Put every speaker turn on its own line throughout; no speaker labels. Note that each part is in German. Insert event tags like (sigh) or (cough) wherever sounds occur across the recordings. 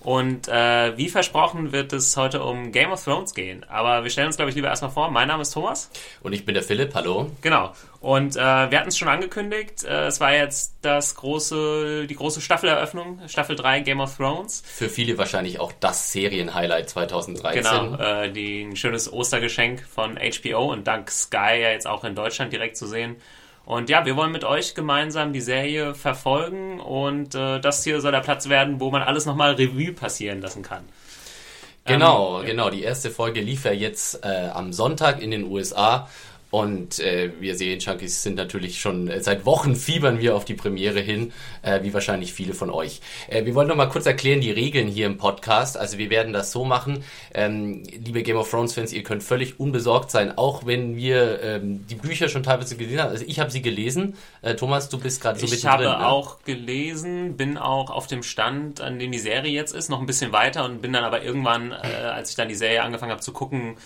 Und äh, wie versprochen wird es heute um Game of Thrones gehen. Aber wir stellen uns, glaube ich, lieber erstmal vor. Mein Name ist Thomas.
Und ich bin der Philipp, hallo.
Genau. Und äh, wir hatten es schon angekündigt. Äh, es war jetzt das große, die große Staffeleröffnung, Staffel 3 Game of Thrones.
Für viele wahrscheinlich auch das Serienhighlight 2013.
Genau, äh, die, ein schönes Ostergeschenk von HBO und dank Sky ja jetzt auch in Deutschland direkt zu sehen. Und ja, wir wollen mit euch gemeinsam die Serie verfolgen und äh, das hier soll der Platz werden, wo man alles nochmal Revue passieren lassen kann.
Genau, ähm, genau. Die erste Folge lief ja jetzt äh, am Sonntag in den USA und äh, wir Serienjunkies sind natürlich schon äh, seit Wochen fiebern wir auf die Premiere hin, äh, wie wahrscheinlich viele von euch. Äh, wir wollen noch mal kurz erklären die Regeln hier im Podcast. Also wir werden das so machen, ähm, liebe Game of Thrones Fans, ihr könnt völlig unbesorgt sein, auch wenn wir ähm, die Bücher schon teilweise gelesen haben. Also ich habe sie gelesen. Äh, Thomas, du bist gerade so
ich habe
ne?
auch gelesen, bin auch auf dem Stand, an dem die Serie jetzt ist, noch ein bisschen weiter und bin dann aber irgendwann, äh, als ich dann die Serie angefangen habe zu gucken,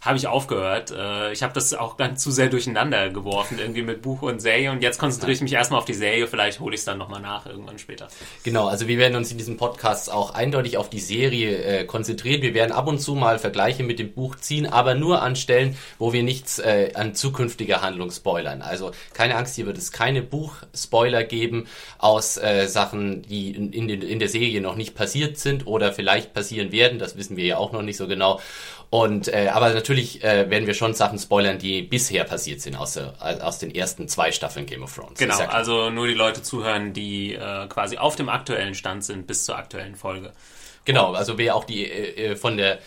habe ich aufgehört. Äh, ich habe das auch dann zu sehr durcheinander geworfen, irgendwie mit Buch und Serie. Und jetzt konzentriere ich mich erstmal auf die Serie. Vielleicht hole ich es dann nochmal nach, irgendwann später.
Genau, also wir werden uns in diesem Podcast auch eindeutig auf die Serie äh, konzentrieren. Wir werden ab und zu mal Vergleiche mit dem Buch ziehen, aber nur an Stellen, wo wir nichts äh, an zukünftiger Handlung spoilern. Also keine Angst, hier wird es keine Buchspoiler geben aus äh, Sachen, die in, in, in der Serie noch nicht passiert sind oder vielleicht passieren werden. Das wissen wir ja auch noch nicht so genau. Und äh, aber natürlich äh, werden wir schon Sachen spoilern, die bisher passiert sind aus, der, aus den ersten zwei Staffeln Game of Thrones.
Genau, ja also nur die Leute zuhören, die äh, quasi auf dem aktuellen Stand sind bis zur aktuellen Folge.
Genau, also wer auch die äh, von der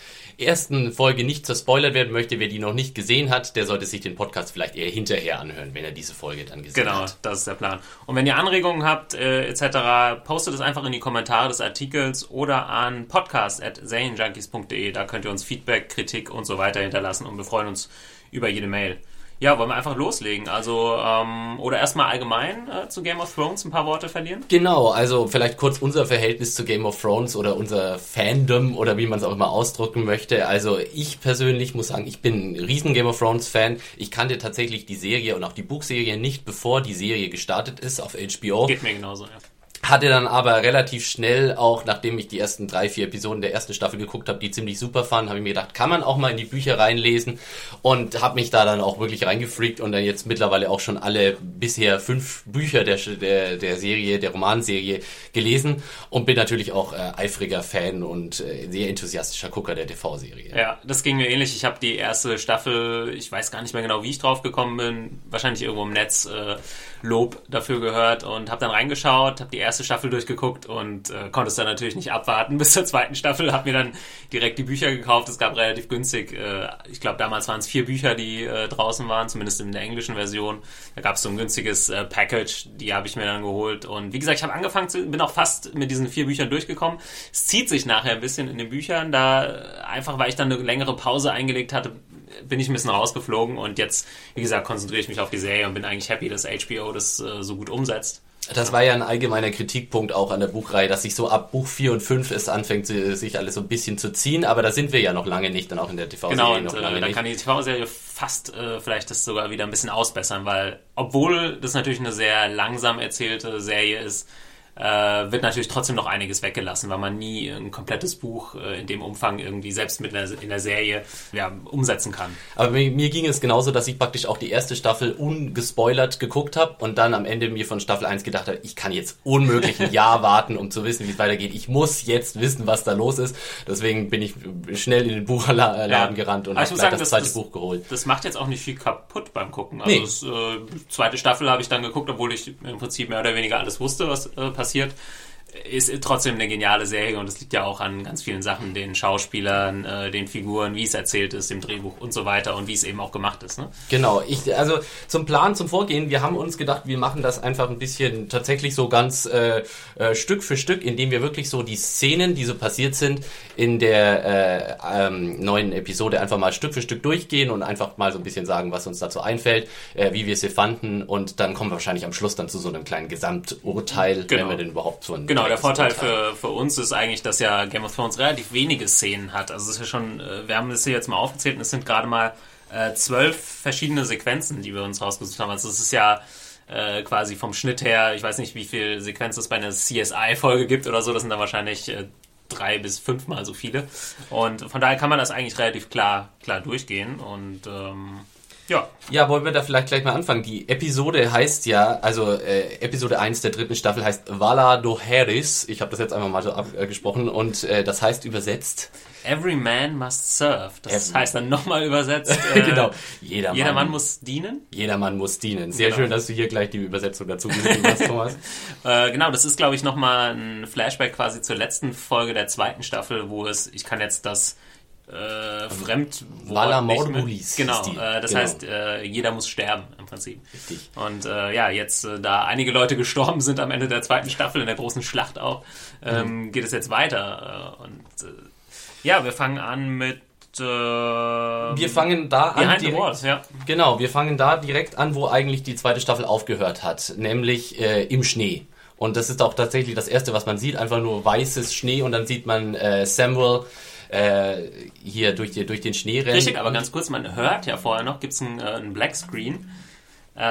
ersten Folge nicht zerspoilert werden möchte, wer die noch nicht gesehen hat, der sollte sich den Podcast vielleicht eher hinterher anhören, wenn er diese Folge dann gesehen
genau,
hat.
Genau, das ist der Plan. Und wenn ihr Anregungen habt äh, etc., postet es einfach in die Kommentare des Artikels oder an podcast.zanejunkies.de. Da könnt ihr uns Feedback, Kritik und so weiter hinterlassen und wir freuen uns über jede Mail. Ja, wollen wir einfach loslegen? Also, ähm, oder erstmal allgemein äh, zu Game of Thrones ein paar Worte verlieren?
Genau, also vielleicht kurz unser Verhältnis zu Game of Thrones oder unser Fandom oder wie man es auch immer ausdrücken möchte. Also ich persönlich muss sagen, ich bin ein riesen Game of Thrones Fan. Ich kannte tatsächlich die Serie und auch die Buchserie nicht, bevor die Serie gestartet ist auf HBO.
Geht mir genauso, ja.
Hatte dann aber relativ schnell, auch nachdem ich die ersten drei, vier Episoden der ersten Staffel geguckt habe, die ziemlich super fanden, habe ich mir gedacht, kann man auch mal in die Bücher reinlesen und habe mich da dann auch wirklich reingefreakt und dann jetzt mittlerweile auch schon alle bisher fünf Bücher der, der, der Serie, der Romanserie gelesen und bin natürlich auch äh, eifriger Fan und äh, sehr enthusiastischer Gucker der TV-Serie.
Ja, das ging mir ähnlich. Ich habe die erste Staffel, ich weiß gar nicht mehr genau, wie ich drauf gekommen bin, wahrscheinlich irgendwo im Netz äh, Lob dafür gehört und habe dann reingeschaut, habe die erste Staffel durchgeguckt und äh, konnte es dann natürlich nicht abwarten (laughs) bis zur zweiten Staffel. Habe mir dann direkt die Bücher gekauft. Es gab relativ günstig, äh, ich glaube damals waren es vier Bücher, die äh, draußen waren, zumindest in der englischen Version. Da gab es so ein günstiges äh, Package, die habe ich mir dann geholt. Und wie gesagt, ich habe angefangen, zu, bin auch fast mit diesen vier Büchern durchgekommen. Es zieht sich nachher ein bisschen in den Büchern, da äh, einfach, weil ich dann eine längere Pause eingelegt hatte, bin ich ein bisschen rausgeflogen und jetzt, wie gesagt, konzentriere ich mich auf die Serie und bin eigentlich happy, dass HBO das äh, so gut umsetzt.
Das war ja ein allgemeiner Kritikpunkt auch an der Buchreihe, dass sich so ab Buch 4 und 5 es anfängt, sich alles so ein bisschen zu ziehen, aber da sind wir ja noch lange nicht, dann auch in der TV-Serie
genau, und,
noch
äh,
lange
da
nicht.
kann die TV-Serie fast äh, vielleicht das sogar wieder ein bisschen ausbessern, weil obwohl das natürlich eine sehr langsam erzählte Serie ist, äh, wird natürlich trotzdem noch einiges weggelassen, weil man nie ein komplettes Buch äh, in dem Umfang irgendwie selbst mit einer, in der Serie ja, umsetzen kann.
Aber mir, mir, ging es genauso, dass ich praktisch auch die erste Staffel ungespoilert geguckt habe und dann am Ende mir von Staffel 1 gedacht habe, ich kann jetzt unmöglich ein Jahr (laughs) warten, um zu wissen, wie es weitergeht. Ich muss jetzt wissen, was da los ist. Deswegen bin ich schnell in den Buchladen ja. gerannt und habe gleich sagen, das, das zweite das, Buch geholt.
Das macht jetzt auch nicht viel kaputt beim Gucken. Also nee. das, äh, zweite Staffel habe ich dann geguckt, obwohl ich im Prinzip mehr oder weniger alles wusste, was äh, passiert. Ist trotzdem eine geniale Serie und es liegt ja auch an ganz vielen Sachen, den Schauspielern, äh, den Figuren, wie es erzählt ist, dem Drehbuch und so weiter und wie es eben auch gemacht ist. Ne?
Genau, ich, also zum Plan, zum Vorgehen, wir haben uns gedacht, wir machen das einfach ein bisschen tatsächlich so ganz äh, äh, Stück für Stück, indem wir wirklich so die Szenen, die so passiert sind, in der äh, ähm, neuen Episode einfach mal Stück für Stück durchgehen und einfach mal so ein bisschen sagen, was uns dazu einfällt, äh, wie wir sie fanden und dann kommen wir wahrscheinlich am Schluss dann zu so einem kleinen Gesamturteil,
Genau.
wenn wir denn überhaupt so ein
Genau, der
direktes
Vorteil für, für uns ist eigentlich, dass ja Game of Thrones relativ wenige Szenen hat. Also es ist ja schon, äh, wir haben das hier jetzt mal aufgezählt und es sind gerade mal äh, zwölf verschiedene Sequenzen, die wir uns rausgesucht haben. Also es ist ja äh, quasi vom Schnitt her, ich weiß nicht, wie viel Sequenzen es bei einer CSI-Folge gibt oder so, das sind dann wahrscheinlich äh, drei bis fünfmal so viele. Und von daher kann man das eigentlich relativ klar, klar durchgehen und ähm, ja.
Ja, wollen wir da vielleicht gleich mal anfangen. Die Episode heißt ja, also äh, Episode 1 der dritten Staffel heißt Vala Doheris. Ich habe das jetzt einfach mal so abgesprochen und äh, das heißt übersetzt.
Every man must serve. Das
Every-
heißt dann nochmal übersetzt. (laughs) äh,
genau. Jeder,
Jeder Mann
Mann
muss dienen.
Jeder Mann muss dienen. Sehr
Genau.
schön, dass du hier gleich die Übersetzung dazu geschrieben hast, Thomas. (laughs)
Äh, genau, das ist, glaube ich, nochmal ein Flashback quasi zur letzten Folge der zweiten Staffel, wo es, ich kann jetzt das äh, Fremdwort
Vala
nicht Genau, äh, das
Genau.
heißt, äh, jeder muss sterben im Prinzip.
Richtig.
Und äh, ja, jetzt, äh, da einige Leute gestorben sind am Ende der zweiten Staffel, in der großen Schlacht auch, ähm,
Mhm.
geht es jetzt weiter. Äh, und äh, ja, wir fangen an mit
Wir fangen da an. Direkt-
Walls, ja.
Genau, wir fangen da direkt an, wo eigentlich die zweite Staffel aufgehört hat, nämlich im Schnee. Und das ist auch tatsächlich das Erste, was man sieht, einfach nur weißes Schnee und dann sieht man Samuel äh, hier durch, die, durch den Schnee rennen.
Richtig, aber ganz kurz, man hört ja vorher noch, gibt es einen, äh, einen Blackscreen, äh,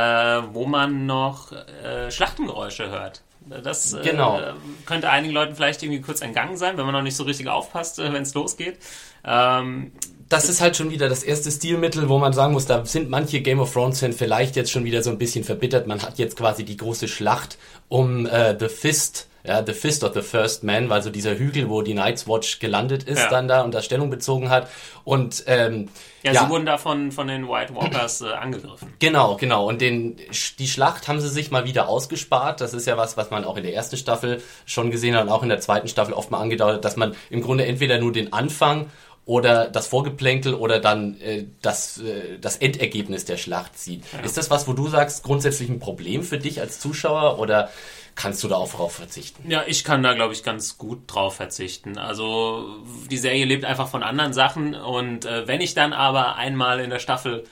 wo man noch äh, Schlachtengeräusche hört. Das äh,
Genau.
könnte einigen Leuten vielleicht irgendwie kurz entgangen sein, wenn man noch nicht so richtig aufpasst, wenn es losgeht. Ähm,
das ist halt schon wieder das erste Stilmittel, wo man sagen muss, da sind manche Game of Thrones Fans vielleicht jetzt schon wieder so ein bisschen verbittert. Man hat jetzt quasi die große Schlacht um äh, The Fist, ja, The Fist of the First Man, weil so dieser Hügel, wo die Night's Watch gelandet ist,
Ja.
dann da und da Stellung bezogen hat. Und ähm,
ja, sie wurden da von, von den White Walkers äh, angegriffen.
Genau, genau. Und den, die Schlacht haben sie sich mal wieder ausgespart. Das ist ja was, was man auch in der ersten Staffel schon gesehen hat und auch in der zweiten Staffel oft mal angedauert hat, dass man im Grunde entweder nur den Anfang oder das Vorgeplänkel oder dann äh, das, äh, das Endergebnis der Schlacht sieht. Ist das was, wo du sagst, grundsätzlich ein Problem für dich als Zuschauer oder kannst du da auch drauf verzichten?
Ja, ich kann da, glaube ich, ganz gut drauf verzichten. Also die Serie lebt einfach von anderen Sachen und äh, wenn ich dann aber einmal in der Staffel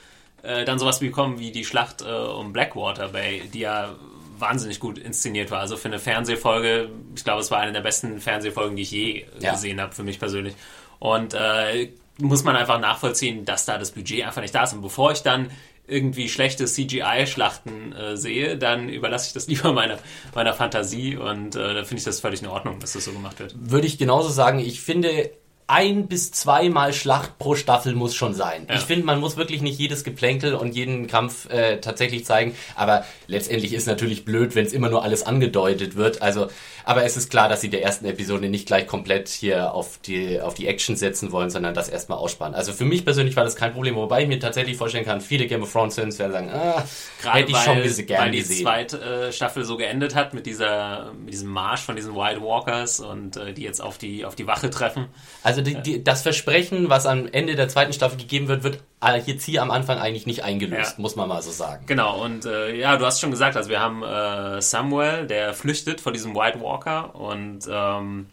äh, dann sowas bekomme wie die Schlacht äh, um Blackwater Bay, die ja wahnsinnig gut inszeniert war. Also für eine Fernsehfolge, ich glaube, es war eine der besten Fernsehfolgen, die ich je
Ja.
gesehen habe, für mich persönlich. Und äh, muss man einfach nachvollziehen, dass da das Budget einfach nicht da ist. Und bevor ich dann irgendwie schlechte CGI-Schlachten äh, sehe, dann überlasse ich das (laughs) lieber meiner, meiner Fantasie und äh, da finde ich das völlig in Ordnung, dass das so gemacht wird.
Würde ich genauso sagen. Ich finde, ein bis zweimal Schlacht pro Staffel muss schon sein.
Ja.
Ich finde, man muss wirklich nicht jedes Geplänkel und jeden Kampf äh, tatsächlich zeigen. Aber letztendlich ist natürlich blöd, wenn es immer nur alles angedeutet wird. Also, aber es ist klar, dass sie der ersten Episode nicht gleich komplett hier auf die auf die Action setzen wollen, sondern das erstmal aussparen. Also für mich persönlich war das kein Problem, wobei ich mir tatsächlich vorstellen kann, viele Game of Thrones Fans werden sagen, ah,
Gerade
hätte ich
weil,
schon gese- gern
weil die
gesehen.
zweite äh, Staffel so geendet hat mit dieser mit diesem Marsch von diesen White Walkers und äh, die jetzt auf die auf die Wache treffen.
Also die, die, das Versprechen, was am Ende der zweiten Staffel gegeben wird, wird äh, jetzt hier am Anfang eigentlich nicht eingelöst,
Ja.
muss man mal so sagen.
Genau, und äh, ja, du hast schon gesagt, also wir haben äh, Samuel, der flüchtet vor diesem White Walker und ähm,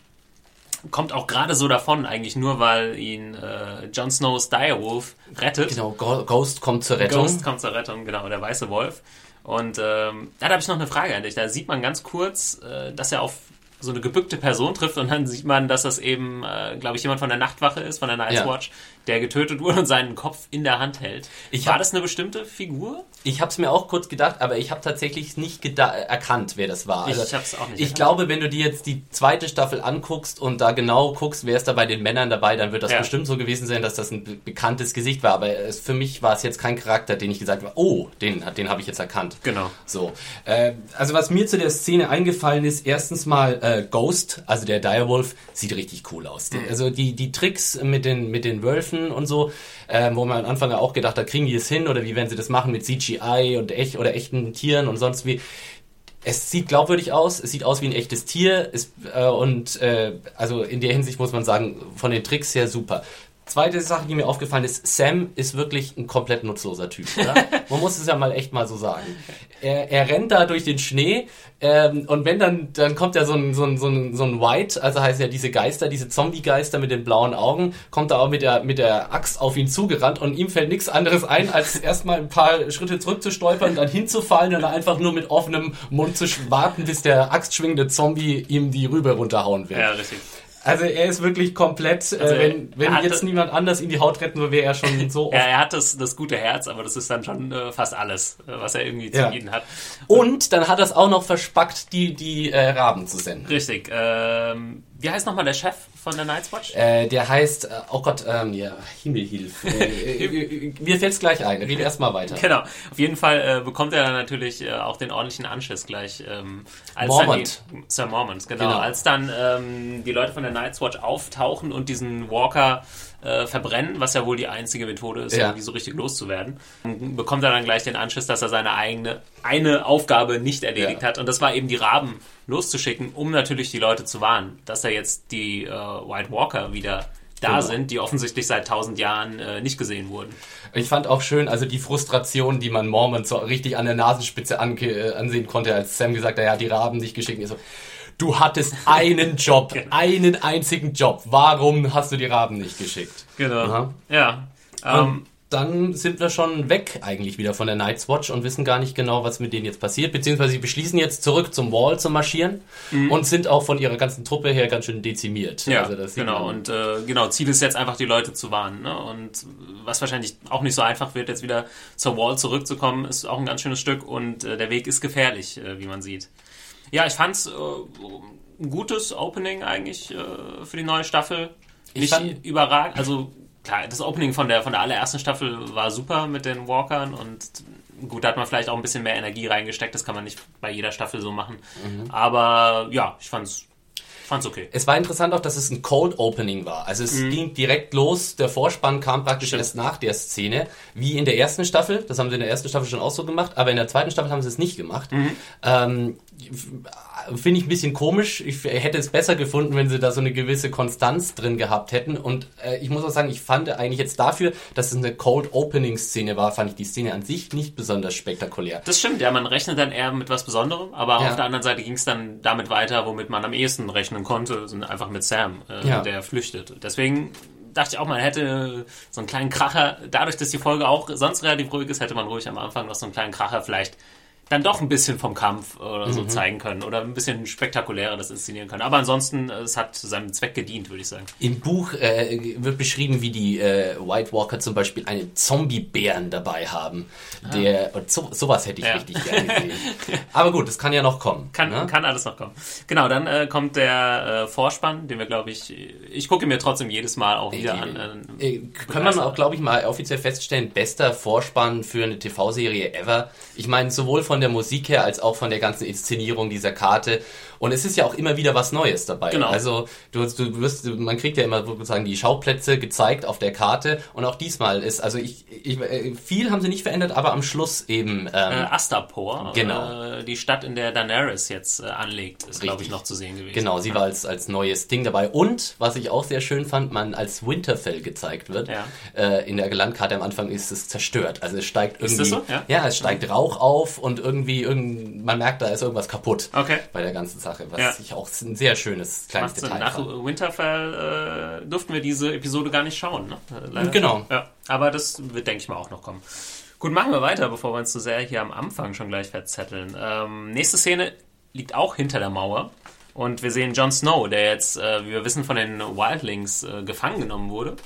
kommt auch gerade so davon, eigentlich nur, weil ihn äh, Jon Snows Direwolf rettet.
Genau, Ghost kommt zur Rettung.
Ghost kommt zur Rettung, genau, der weiße Wolf. Und ähm, da habe ich noch eine Frage an dich. Da sieht man ganz kurz, äh, dass er auf so eine gebückte Person trifft und dann sieht man, dass das eben, äh, glaube ich, jemand von der Nachtwache ist, von der Night's
Ja.
Watch, der getötet wurde und seinen Kopf in der Hand hält.
Ich
War
hab-
das eine bestimmte Figur?
Ich habe es mir auch kurz gedacht, aber ich habe tatsächlich nicht erkannt, wer das war. Also
Ich hab's auch nicht
Ich
erkannt.
glaube, wenn du dir jetzt die zweite Staffel anguckst und da genau guckst, wer ist da bei den Männern dabei, dann wird das
Ja.
bestimmt so gewesen sein, dass das ein be bekanntes Gesicht war. Aber es, für mich war es jetzt kein Charakter, den ich gesagt habe, oh, den, den habe ich jetzt erkannt.
Genau.
So. Äh, also was mir zu der Szene eingefallen ist, erstens mal äh, Ghost, also der Direwolf, sieht richtig cool aus.
Mhm.
Also die, die Tricks mit den, mit den Wölfen und so, äh, wo man am Anfang auch gedacht hat, kriegen die es hin oder wie werden sie das machen mit CGI und echt oder echten Tieren und sonst wie. Es sieht glaubwürdig aus, es sieht aus wie ein echtes Tier es, äh, und äh, also in der Hinsicht muss man sagen, von den Tricks her super. Zweite Sache, die mir aufgefallen ist, Sam ist wirklich ein komplett nutzloser Typ. Oder? (laughs) Man muss es ja mal echt mal so sagen. Er, er rennt da durch den Schnee ähm, und wenn dann, dann kommt ja so ein, so, ein, so, ein, so ein White, also heißt ja diese Geister, diese Zombie-Geister mit den blauen Augen, kommt da auch mit der, mit der Axt auf ihn zugerannt und ihm fällt nichts anderes ein, als erstmal ein paar Schritte zurückzustolpern, dann hinzufallen und dann einfach nur mit offenem Mund zu warten, bis der axtschwingende Zombie ihm die Rübe runterhauen will.
Ja, richtig.
Also er ist wirklich komplett,
Also
äh, wenn, wenn
er hatte-
jetzt niemand anders in die Haut retten würde, wäre er schon so (laughs)
Ja,
oft.
er hat das, das gute Herz, aber das ist dann schon äh, fast alles, äh, was er irgendwie zu
Ja.
bieten hat.
Und dann hat er es auch noch verspackt, die, die äh, Raben zu senden.
Richtig. Ähm, wie heißt nochmal der Chef von der Night's Watch?
Äh, der heißt, äh, oh Gott, ähm, ja, Himmelhilf. Äh, äh, mir fällt's gleich ein, rede erst mal weiter.
Genau. Auf jeden Fall äh, bekommt er dann natürlich auch den ordentlichen Anschiss gleich. Ähm, als
Mormont.
Dann die, Sir Mormont, genau.
Genau.
Als dann ähm, die Leute von der Night's Watch auftauchen und diesen Walker äh, verbrennen, was ja wohl die einzige Methode ist,
Ja.
irgendwie so richtig loszuwerden, bekommt er dann gleich den Anschiss, dass er seine eigene eine Aufgabe nicht erledigt
Ja.
hat. Und das war eben die Raben loszuschicken, um natürlich die Leute zu warnen, dass er jetzt die äh, White Walker wieder da
Genau.
sind, die offensichtlich seit tausend Jahren äh, nicht gesehen wurden.
Ich fand auch schön, also die Frustration, die man Mormon so richtig an der Nasenspitze ange äh, ansehen konnte, als Sam gesagt hat, er hat die Raben nicht geschickt. Ich so, du hattest einen Job, (laughs) einen einzigen Job. Warum hast du die Raben nicht geschickt?
Genau.
Aha.
Ja. Ähm,
Und dann sind wir schon weg eigentlich wieder von der Night's Watch und wissen gar nicht genau, was mit denen jetzt passiert. Beziehungsweise sie beschließen jetzt zurück zum Wall zu marschieren und sind auch von ihrer ganzen Truppe her ganz schön dezimiert.
Mhm. ja,
also
genau. Und äh, genau, Ziel ist jetzt einfach, die Leute zu warnen. Ne? Und was wahrscheinlich auch nicht so einfach wird, jetzt wieder zur Wall zurückzukommen, ist auch ein ganz schönes Stück. Und äh, der Weg ist gefährlich, äh, wie man sieht. Ja, ich fand's äh, ein gutes Opening eigentlich äh, für die neue Staffel.
Ich
Nicht
fand-
überragend. Also klar, das Opening von der von der allerersten Staffel war super mit den Walkern und gut, da hat man vielleicht auch ein bisschen mehr Energie reingesteckt. Das kann man nicht bei jeder Staffel so machen.
Mhm.
Aber ja, ich fand's fand's okay.
Es war interessant auch, dass es ein Cold Opening war. Also es ging direkt los. Der Vorspann kam praktisch
Mhm. Stimmt.
erst nach der Szene, wie in der ersten Staffel. Das haben sie in der ersten Staffel schon auch so gemacht, aber in der zweiten Staffel haben sie es nicht gemacht.
Mhm.
Ähm, Finde ich ein bisschen komisch. Ich hätte es besser gefunden, wenn sie da so eine gewisse Konstanz drin gehabt hätten. Und äh, ich muss auch sagen, ich fand eigentlich jetzt dafür, dass es eine Cold Opening Szene war, fand ich die Szene an sich nicht besonders spektakulär.
Das stimmt, ja, man rechnet dann eher mit was Besonderem, aber
Ja.
auf der anderen Seite ging es dann damit weiter, womit man am ehesten rechnen konnte, sind einfach mit Sam, äh,
Ja.
der flüchtet. Deswegen dachte ich auch, man hätte so einen kleinen Kracher, dadurch, dass die Folge auch sonst relativ ruhig ist, hätte man ruhig am Anfang noch so einen kleinen Kracher vielleicht dann doch ein bisschen vom Kampf oder
Mhm.
so zeigen können oder ein bisschen spektakulärer das inszenieren können. Aber ansonsten, äh, es hat seinem Zweck gedient, würde ich sagen.
Im Buch äh, wird beschrieben, wie die äh, White Walker zum Beispiel einen Zombie-Bären dabei haben. Der, und so, sowas hätte ich
Ah. Ja.
richtig gerne (laughs) gesehen. Aber gut, das kann ja noch kommen.
Kann,
ne?
kann alles noch kommen. Genau, dann äh, kommt der äh, Vorspann, den wir, glaube ich, ich gucke mir trotzdem jedes Mal auch wieder an. Äh,
Äh, kann man auch, glaube ich, mal offiziell feststellen, bester Vorspann für eine TV-Serie ever. Ich meine, sowohl von der Musik her als auch von der ganzen Inszenierung dieser Karte. Und es ist ja auch immer wieder was Neues dabei.
Genau.
Also du, du wirst, man kriegt ja immer sozusagen die Schauplätze gezeigt auf der Karte. Und auch diesmal ist, also ich, ich äh, viel haben sie nicht verändert, aber am Schluss eben.
äh,
Ähm,
Astapor,
Genau.
äh, die Stadt, in der Daenerys jetzt äh, anlegt, ist, glaube ich, noch zu sehen gewesen.
Genau, sie war als, als neues Ding dabei. Und, was ich auch sehr schön fand, man als Winterfell gezeigt wird.
Ja.
Äh, in der Landkarte am Anfang ist es zerstört. Also es steigt irgendwie.
das so? Ja.
es steigt Rauch auf und irgendwie, irgend, man merkt, da ist irgendwas kaputt
Okay.
bei der ganzen Sache. Was
Ja.
ich auch ein sehr schönes kleines
Macht.
Detail
Nach
fand.
Winterfell äh, durften wir diese Episode gar nicht schauen. Ne? Äh, leider.
Genau.
Ja, aber das wird, denke ich mal, auch noch kommen. Gut, machen wir weiter, bevor wir uns zu sehr hier am Anfang schon gleich verzetteln. Ähm, nächste Szene liegt auch hinter der Mauer. Und wir sehen Jon Snow, der jetzt, äh, wie wir wissen, von den Wildlings äh, gefangen genommen wurde.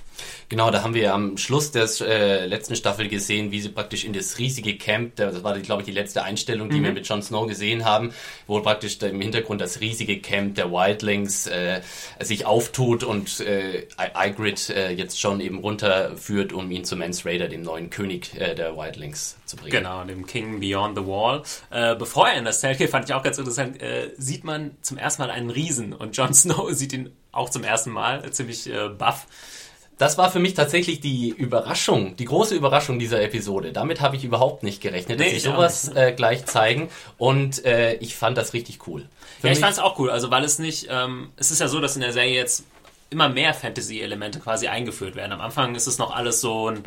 Genau, da haben wir am Schluss der äh, letzten Staffel gesehen, wie sie praktisch in das riesige Camp, das war, glaube ich, die letzte Einstellung, die wir mit Jon Snow gesehen haben, wo praktisch im Hintergrund das riesige Camp der Wildlings äh, sich auftut und äh, Ygritte äh, jetzt schon eben runterführt, um ihn zu Mans Raider, dem neuen König äh, der Wildlings, zu bringen.
Genau, dem King Beyond the Wall. Äh, bevor er in das Zelt geht, fand ich auch ganz interessant, äh, sieht man zum ersten Mal einen Riesen und Jon (laughs) Snow sieht ihn auch zum ersten Mal, ziemlich äh, buff.
das war für mich tatsächlich die Überraschung, die große Überraschung dieser Episode. Damit habe ich überhaupt nicht gerechnet, dass
Nee,
sie sowas äh, gleich zeigen. Und äh, ich fand das richtig cool. Für
Ja, ich fand es auch cool, also weil es nicht, ähm, es ist ja so, dass in der Serie jetzt immer mehr Fantasy-Elemente quasi eingeführt werden. Am Anfang ist es noch alles so ein,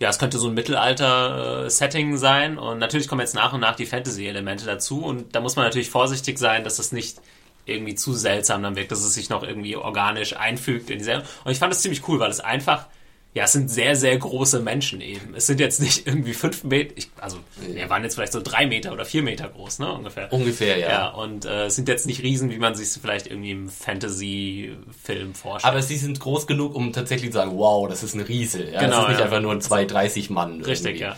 ja, es könnte so ein Mittelalter-Setting sein und natürlich kommen jetzt nach und nach die Fantasy-Elemente dazu und da muss man natürlich vorsichtig sein, dass es nicht irgendwie zu seltsam dann wirkt, dass es sich noch irgendwie organisch einfügt in die Serie. Und ich fand es ziemlich cool, weil es einfach, ja, es sind sehr, sehr große Menschen eben. Es sind jetzt nicht irgendwie fünf Meter, ich, also, wir waren jetzt vielleicht so drei Meter oder vier Meter groß, ne, ungefähr.
Ungefähr, ja.
Ja, und äh, es sind jetzt nicht Riesen, wie man sich vielleicht irgendwie im Fantasy-Film vorstellt.
Aber sie sind groß genug, um tatsächlich zu sagen, wow, das ist ein Riese. Ja,
Genau,
das ist nicht
ja.
einfach nur ein 230 Mann.
Richtig,
irgendwie.
ja.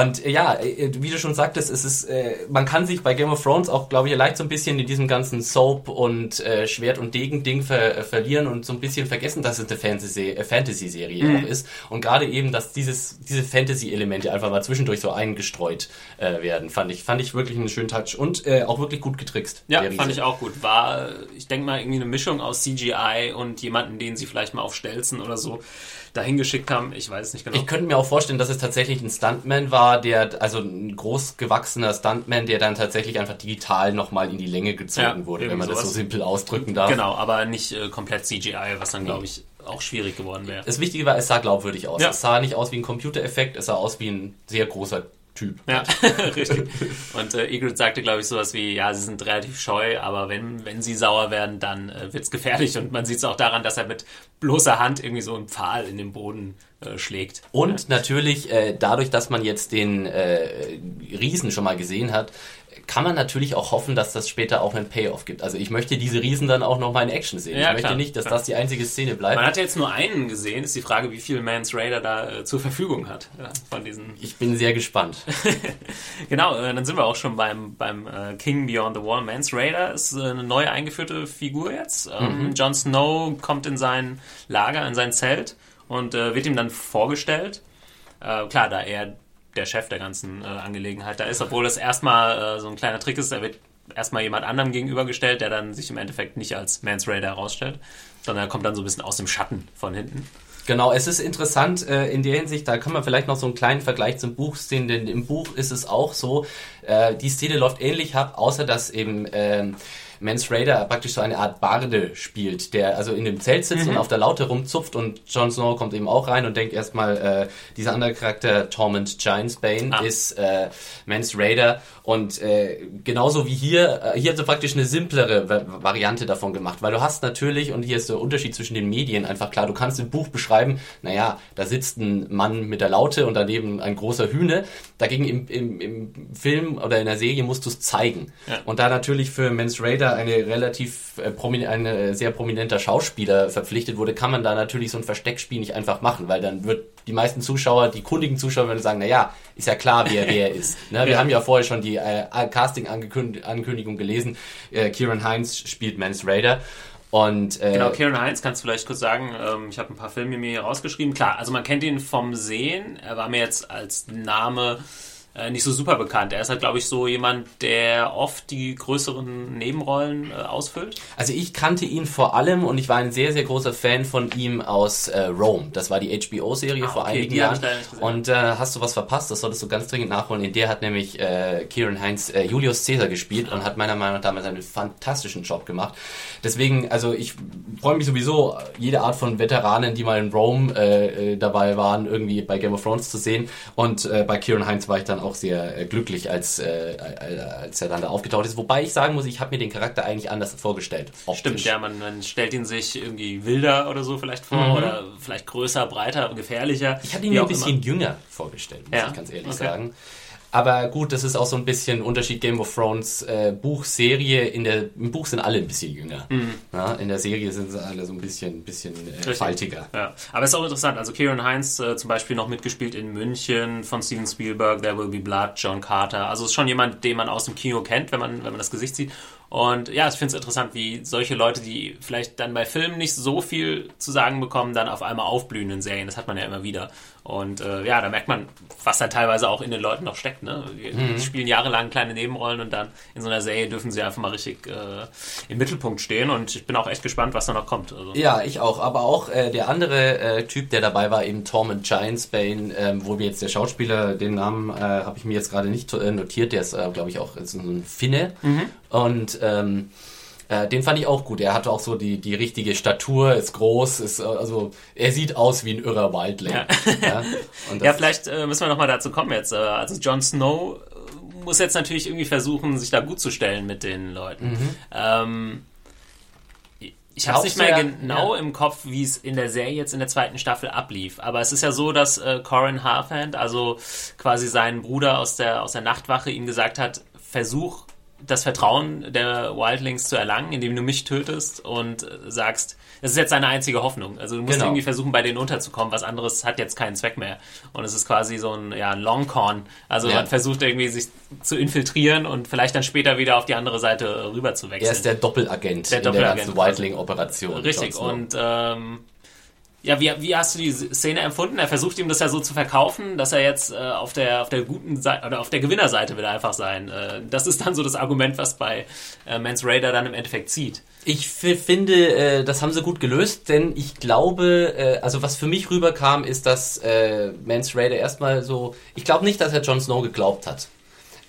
Und äh, ja, äh, wie du schon sagtest, es ist, äh, man kann sich bei Game of Thrones auch, glaube ich, leicht so ein bisschen in diesem ganzen Soap und äh, Schwert- und Degen-Ding ver äh, verlieren und so ein bisschen vergessen, dass es eine Fantasy- Fantasy-Serie
Mhm.
auch ist. Und gerade eben, dass dieses, diese Fantasy-Elemente einfach mal zwischendurch so eingestreut äh, werden, fand ich, fand ich wirklich einen schönen Touch und auch wirklich gut getrickst.
Ja, fand ich auch gut. War, ich denke mal, irgendwie eine Mischung aus CGI und jemanden, den sie vielleicht mal auf Stelzen oder so dahin geschickt haben. Ich weiß es nicht genau.
Ich könnte mir auch vorstellen, dass es tatsächlich ein Stuntman war, der, also ein groß gewachsener Stuntman, der dann tatsächlich einfach digital nochmal in die Länge gezogen
Ja,
wurde, wenn man das so
sowas.
simpel ausdrücken darf.
genau, aber nicht äh, komplett CGI, was dann, glaube ich, auch schwierig geworden wäre.
Das Wichtige war, es sah glaubwürdig aus.
Ja.
Es sah nicht aus wie ein Computereffekt, es sah aus wie ein sehr großer Typ.
Ja, (laughs) richtig. Und äh, Egret sagte, glaube ich, sowas wie, ja, sie sind relativ scheu, aber wenn, wenn sie sauer werden, dann äh, wird's gefährlich. Und man sieht es auch daran, dass er mit bloßer Hand irgendwie so einen Pfahl in den Boden äh, schlägt.
Und natürlich, äh, dadurch, dass man jetzt den äh, Riesen schon mal gesehen hat, kann man natürlich auch hoffen, dass das später auch einen Payoff gibt. Also ich möchte diese Riesen dann auch noch mal in Action sehen.
Ja,
ich möchte
klar,
nicht, dass
klar.
das die einzige Szene bleibt.
Man hat ja jetzt nur einen gesehen, ist die Frage, wie viel Mans Raider da äh, zur Verfügung hat ja, von diesen
ich bin sehr gespannt. (laughs)
Genau, äh, dann sind wir auch schon beim, beim äh, King Beyond the Wall. Mance Raider ist äh, eine neu eingeführte Figur jetzt. Ähm,
Mhm.
Jon Snow kommt in sein Lager, in sein Zelt und äh, wird ihm dann vorgestellt. Äh, klar, da er der Chef der ganzen äh, Angelegenheit da ist, obwohl das erstmal äh, so ein kleiner Trick ist, er wird erstmal jemand anderem gegenübergestellt, der dann sich im Endeffekt nicht als Mance Raider herausstellt, sondern er kommt dann so ein bisschen aus dem Schatten von hinten.
Genau, es ist interessant äh, in der Hinsicht, da kann man vielleicht noch so einen kleinen Vergleich zum Buch sehen, denn im Buch ist es auch so, äh, die Szene läuft ähnlich ab, außer dass eben ähm, Mance Raider praktisch so eine Art Barde spielt, der also in dem Zelt sitzt und auf der Laute rumzupft und Jon Snow kommt eben auch rein und denkt erstmal, äh, dieser andere Charakter, Torment Giantsbane,
Ah.
ist äh, Mance Raider und äh, genauso wie hier, äh, hier hat sie praktisch eine simplere Va Variante davon gemacht, weil du hast natürlich, und hier ist der Unterschied zwischen den Medien einfach klar, du kannst im Buch beschreiben, naja, da sitzt ein Mann mit der Laute und daneben ein großer Hühne, dagegen im, im, im Film oder in der Serie musst du es zeigen.
Ja.
Und da natürlich für Mance Raider eine relativ äh, ein sehr prominenter Schauspieler verpflichtet wurde, kann man da natürlich so ein Versteckspiel nicht einfach machen, weil dann wird die meisten Zuschauer, die kundigen Zuschauer würden sagen, naja, ist ja klar, wer wer (laughs) ist. Ne? Wir haben ja vorher schon die äh, Casting-Ankündigung gelesen. Äh, Kieran Heinz spielt Mance Raider. Und äh,
Genau, Kieran Heinz, kannst du vielleicht kurz sagen, ähm, ich habe ein paar Filme mir hier rausgeschrieben. Klar, also man kennt ihn vom Sehen, er war mir jetzt als Name äh, nicht so super bekannt. Er ist halt, glaube ich, so jemand, der oft die größeren Nebenrollen äh, ausfüllt.
Also ich kannte ihn vor allem und ich war ein sehr, sehr großer Fan von ihm aus äh, Rome. Das war die HBO-Serie
Ah,
vor
okay,
einigen Jahren. Und äh, hast du was verpasst? Das solltest du ganz dringend nachholen. In der hat nämlich äh, Kieran Heinz äh, Julius Caesar gespielt und hat meiner Meinung nach damals einen fantastischen Job gemacht. Deswegen, also ich freue mich sowieso, jede Art von Veteranen, die mal in Rome äh, äh, dabei waren, irgendwie bei Game of Thrones zu sehen. Und äh, bei Kieran Heinz war ich dann auch sehr äh, glücklich, als, äh, äh, als er dann da aufgetaucht ist. Wobei ich sagen muss, ich habe mir den Charakter eigentlich anders vorgestellt.
Stimmt,
optisch.
ja, man, man stellt ihn sich irgendwie wilder oder so vielleicht vor oder vielleicht größer, breiter, gefährlicher.
Mhm. Ich hatte ihn mir ein bisschen
immer.
jünger vorgestellt, muss
Ja,
ich ganz ehrlich
okay.
sagen. Aber gut, das ist auch so ein bisschen Unterschied Game of Thrones äh, Buchserie. In der, Im Buch sind alle ein bisschen jünger. Ja, in der Serie sind sie alle so ein bisschen, bisschen äh,
Mhm.
Faltiger.
Ja, aber es ist auch interessant. Also Kieran Heinz äh, zum Beispiel noch mitgespielt in München von Steven Spielberg, There Will Be Blood, John Carter. Also ist schon jemand, den man aus dem Kino kennt, wenn man, wenn man das Gesicht sieht. Und ja, ich finde es interessant, wie solche Leute, die vielleicht dann bei Filmen nicht so viel zu sagen bekommen, dann auf einmal aufblühen in Serien. Das hat man ja immer wieder. Und äh, ja, da merkt man, was da teilweise auch in den Leuten noch steckt. Ne? Die
Mhm.
spielen jahrelang kleine Nebenrollen und dann in so einer Serie dürfen sie einfach mal richtig äh, im Mittelpunkt stehen. Und ich bin auch echt gespannt, was da noch kommt. Also,
Ja, ich auch. Aber auch äh, der andere äh, Typ, der dabei war, eben Tormund Giantsbane, ähm, wo wir jetzt der Schauspieler, den Namen äh, habe ich mir jetzt gerade nicht äh, notiert, der ist, äh, glaube ich, auch so ein Finne. Und ähm, äh, den fand ich auch gut. Er hatte auch so die, die richtige Statur, ist groß, ist äh, also er sieht aus wie ein irrer Wildling.
Ja.
Ja, (laughs)
Ja, vielleicht äh, müssen wir nochmal dazu kommen jetzt. Äh, also Jon Snow äh, muss jetzt natürlich irgendwie versuchen, sich da gut zu stellen mit den Leuten.
Mhm.
Ähm, ich habe
Glaubst
nicht mehr genau
ja.
im Kopf, wie es in der Serie jetzt in der zweiten Staffel ablief. Aber es ist ja so, dass äh, Corin Harfand, also quasi sein Bruder aus der, aus der Nachtwache, ihm gesagt hat, versuch das Vertrauen der Wildlings zu erlangen, indem du mich tötest und sagst, das ist jetzt seine einzige Hoffnung. Also du musst
Genau.
irgendwie versuchen, bei denen unterzukommen. Was anderes hat jetzt keinen Zweck mehr. Und es ist quasi so ein, ja, ein Longcon. Also
Ja.
man versucht irgendwie sich zu infiltrieren und vielleicht dann später wieder auf die andere Seite äh, rüber zu wechseln.
er ist der Doppelagent
Der
in der
Doppelagent
ganzen
quasi.
Wildling-Operation.
Richtig, und ähm, ja, wie, wie hast du die Szene empfunden? Er versucht ihm das ja so zu verkaufen, dass er jetzt äh, auf der auf der guten Seite oder auf der Gewinnerseite will er einfach sein. Äh, das ist dann so das Argument, was bei äh, Mans Raider dann im Endeffekt zieht.
Ich finde, äh, das haben sie gut gelöst, denn ich glaube, äh, also was für mich rüberkam, ist, dass äh, Mance Raider erstmal so, ich glaube nicht, dass er Jon Snow geglaubt hat.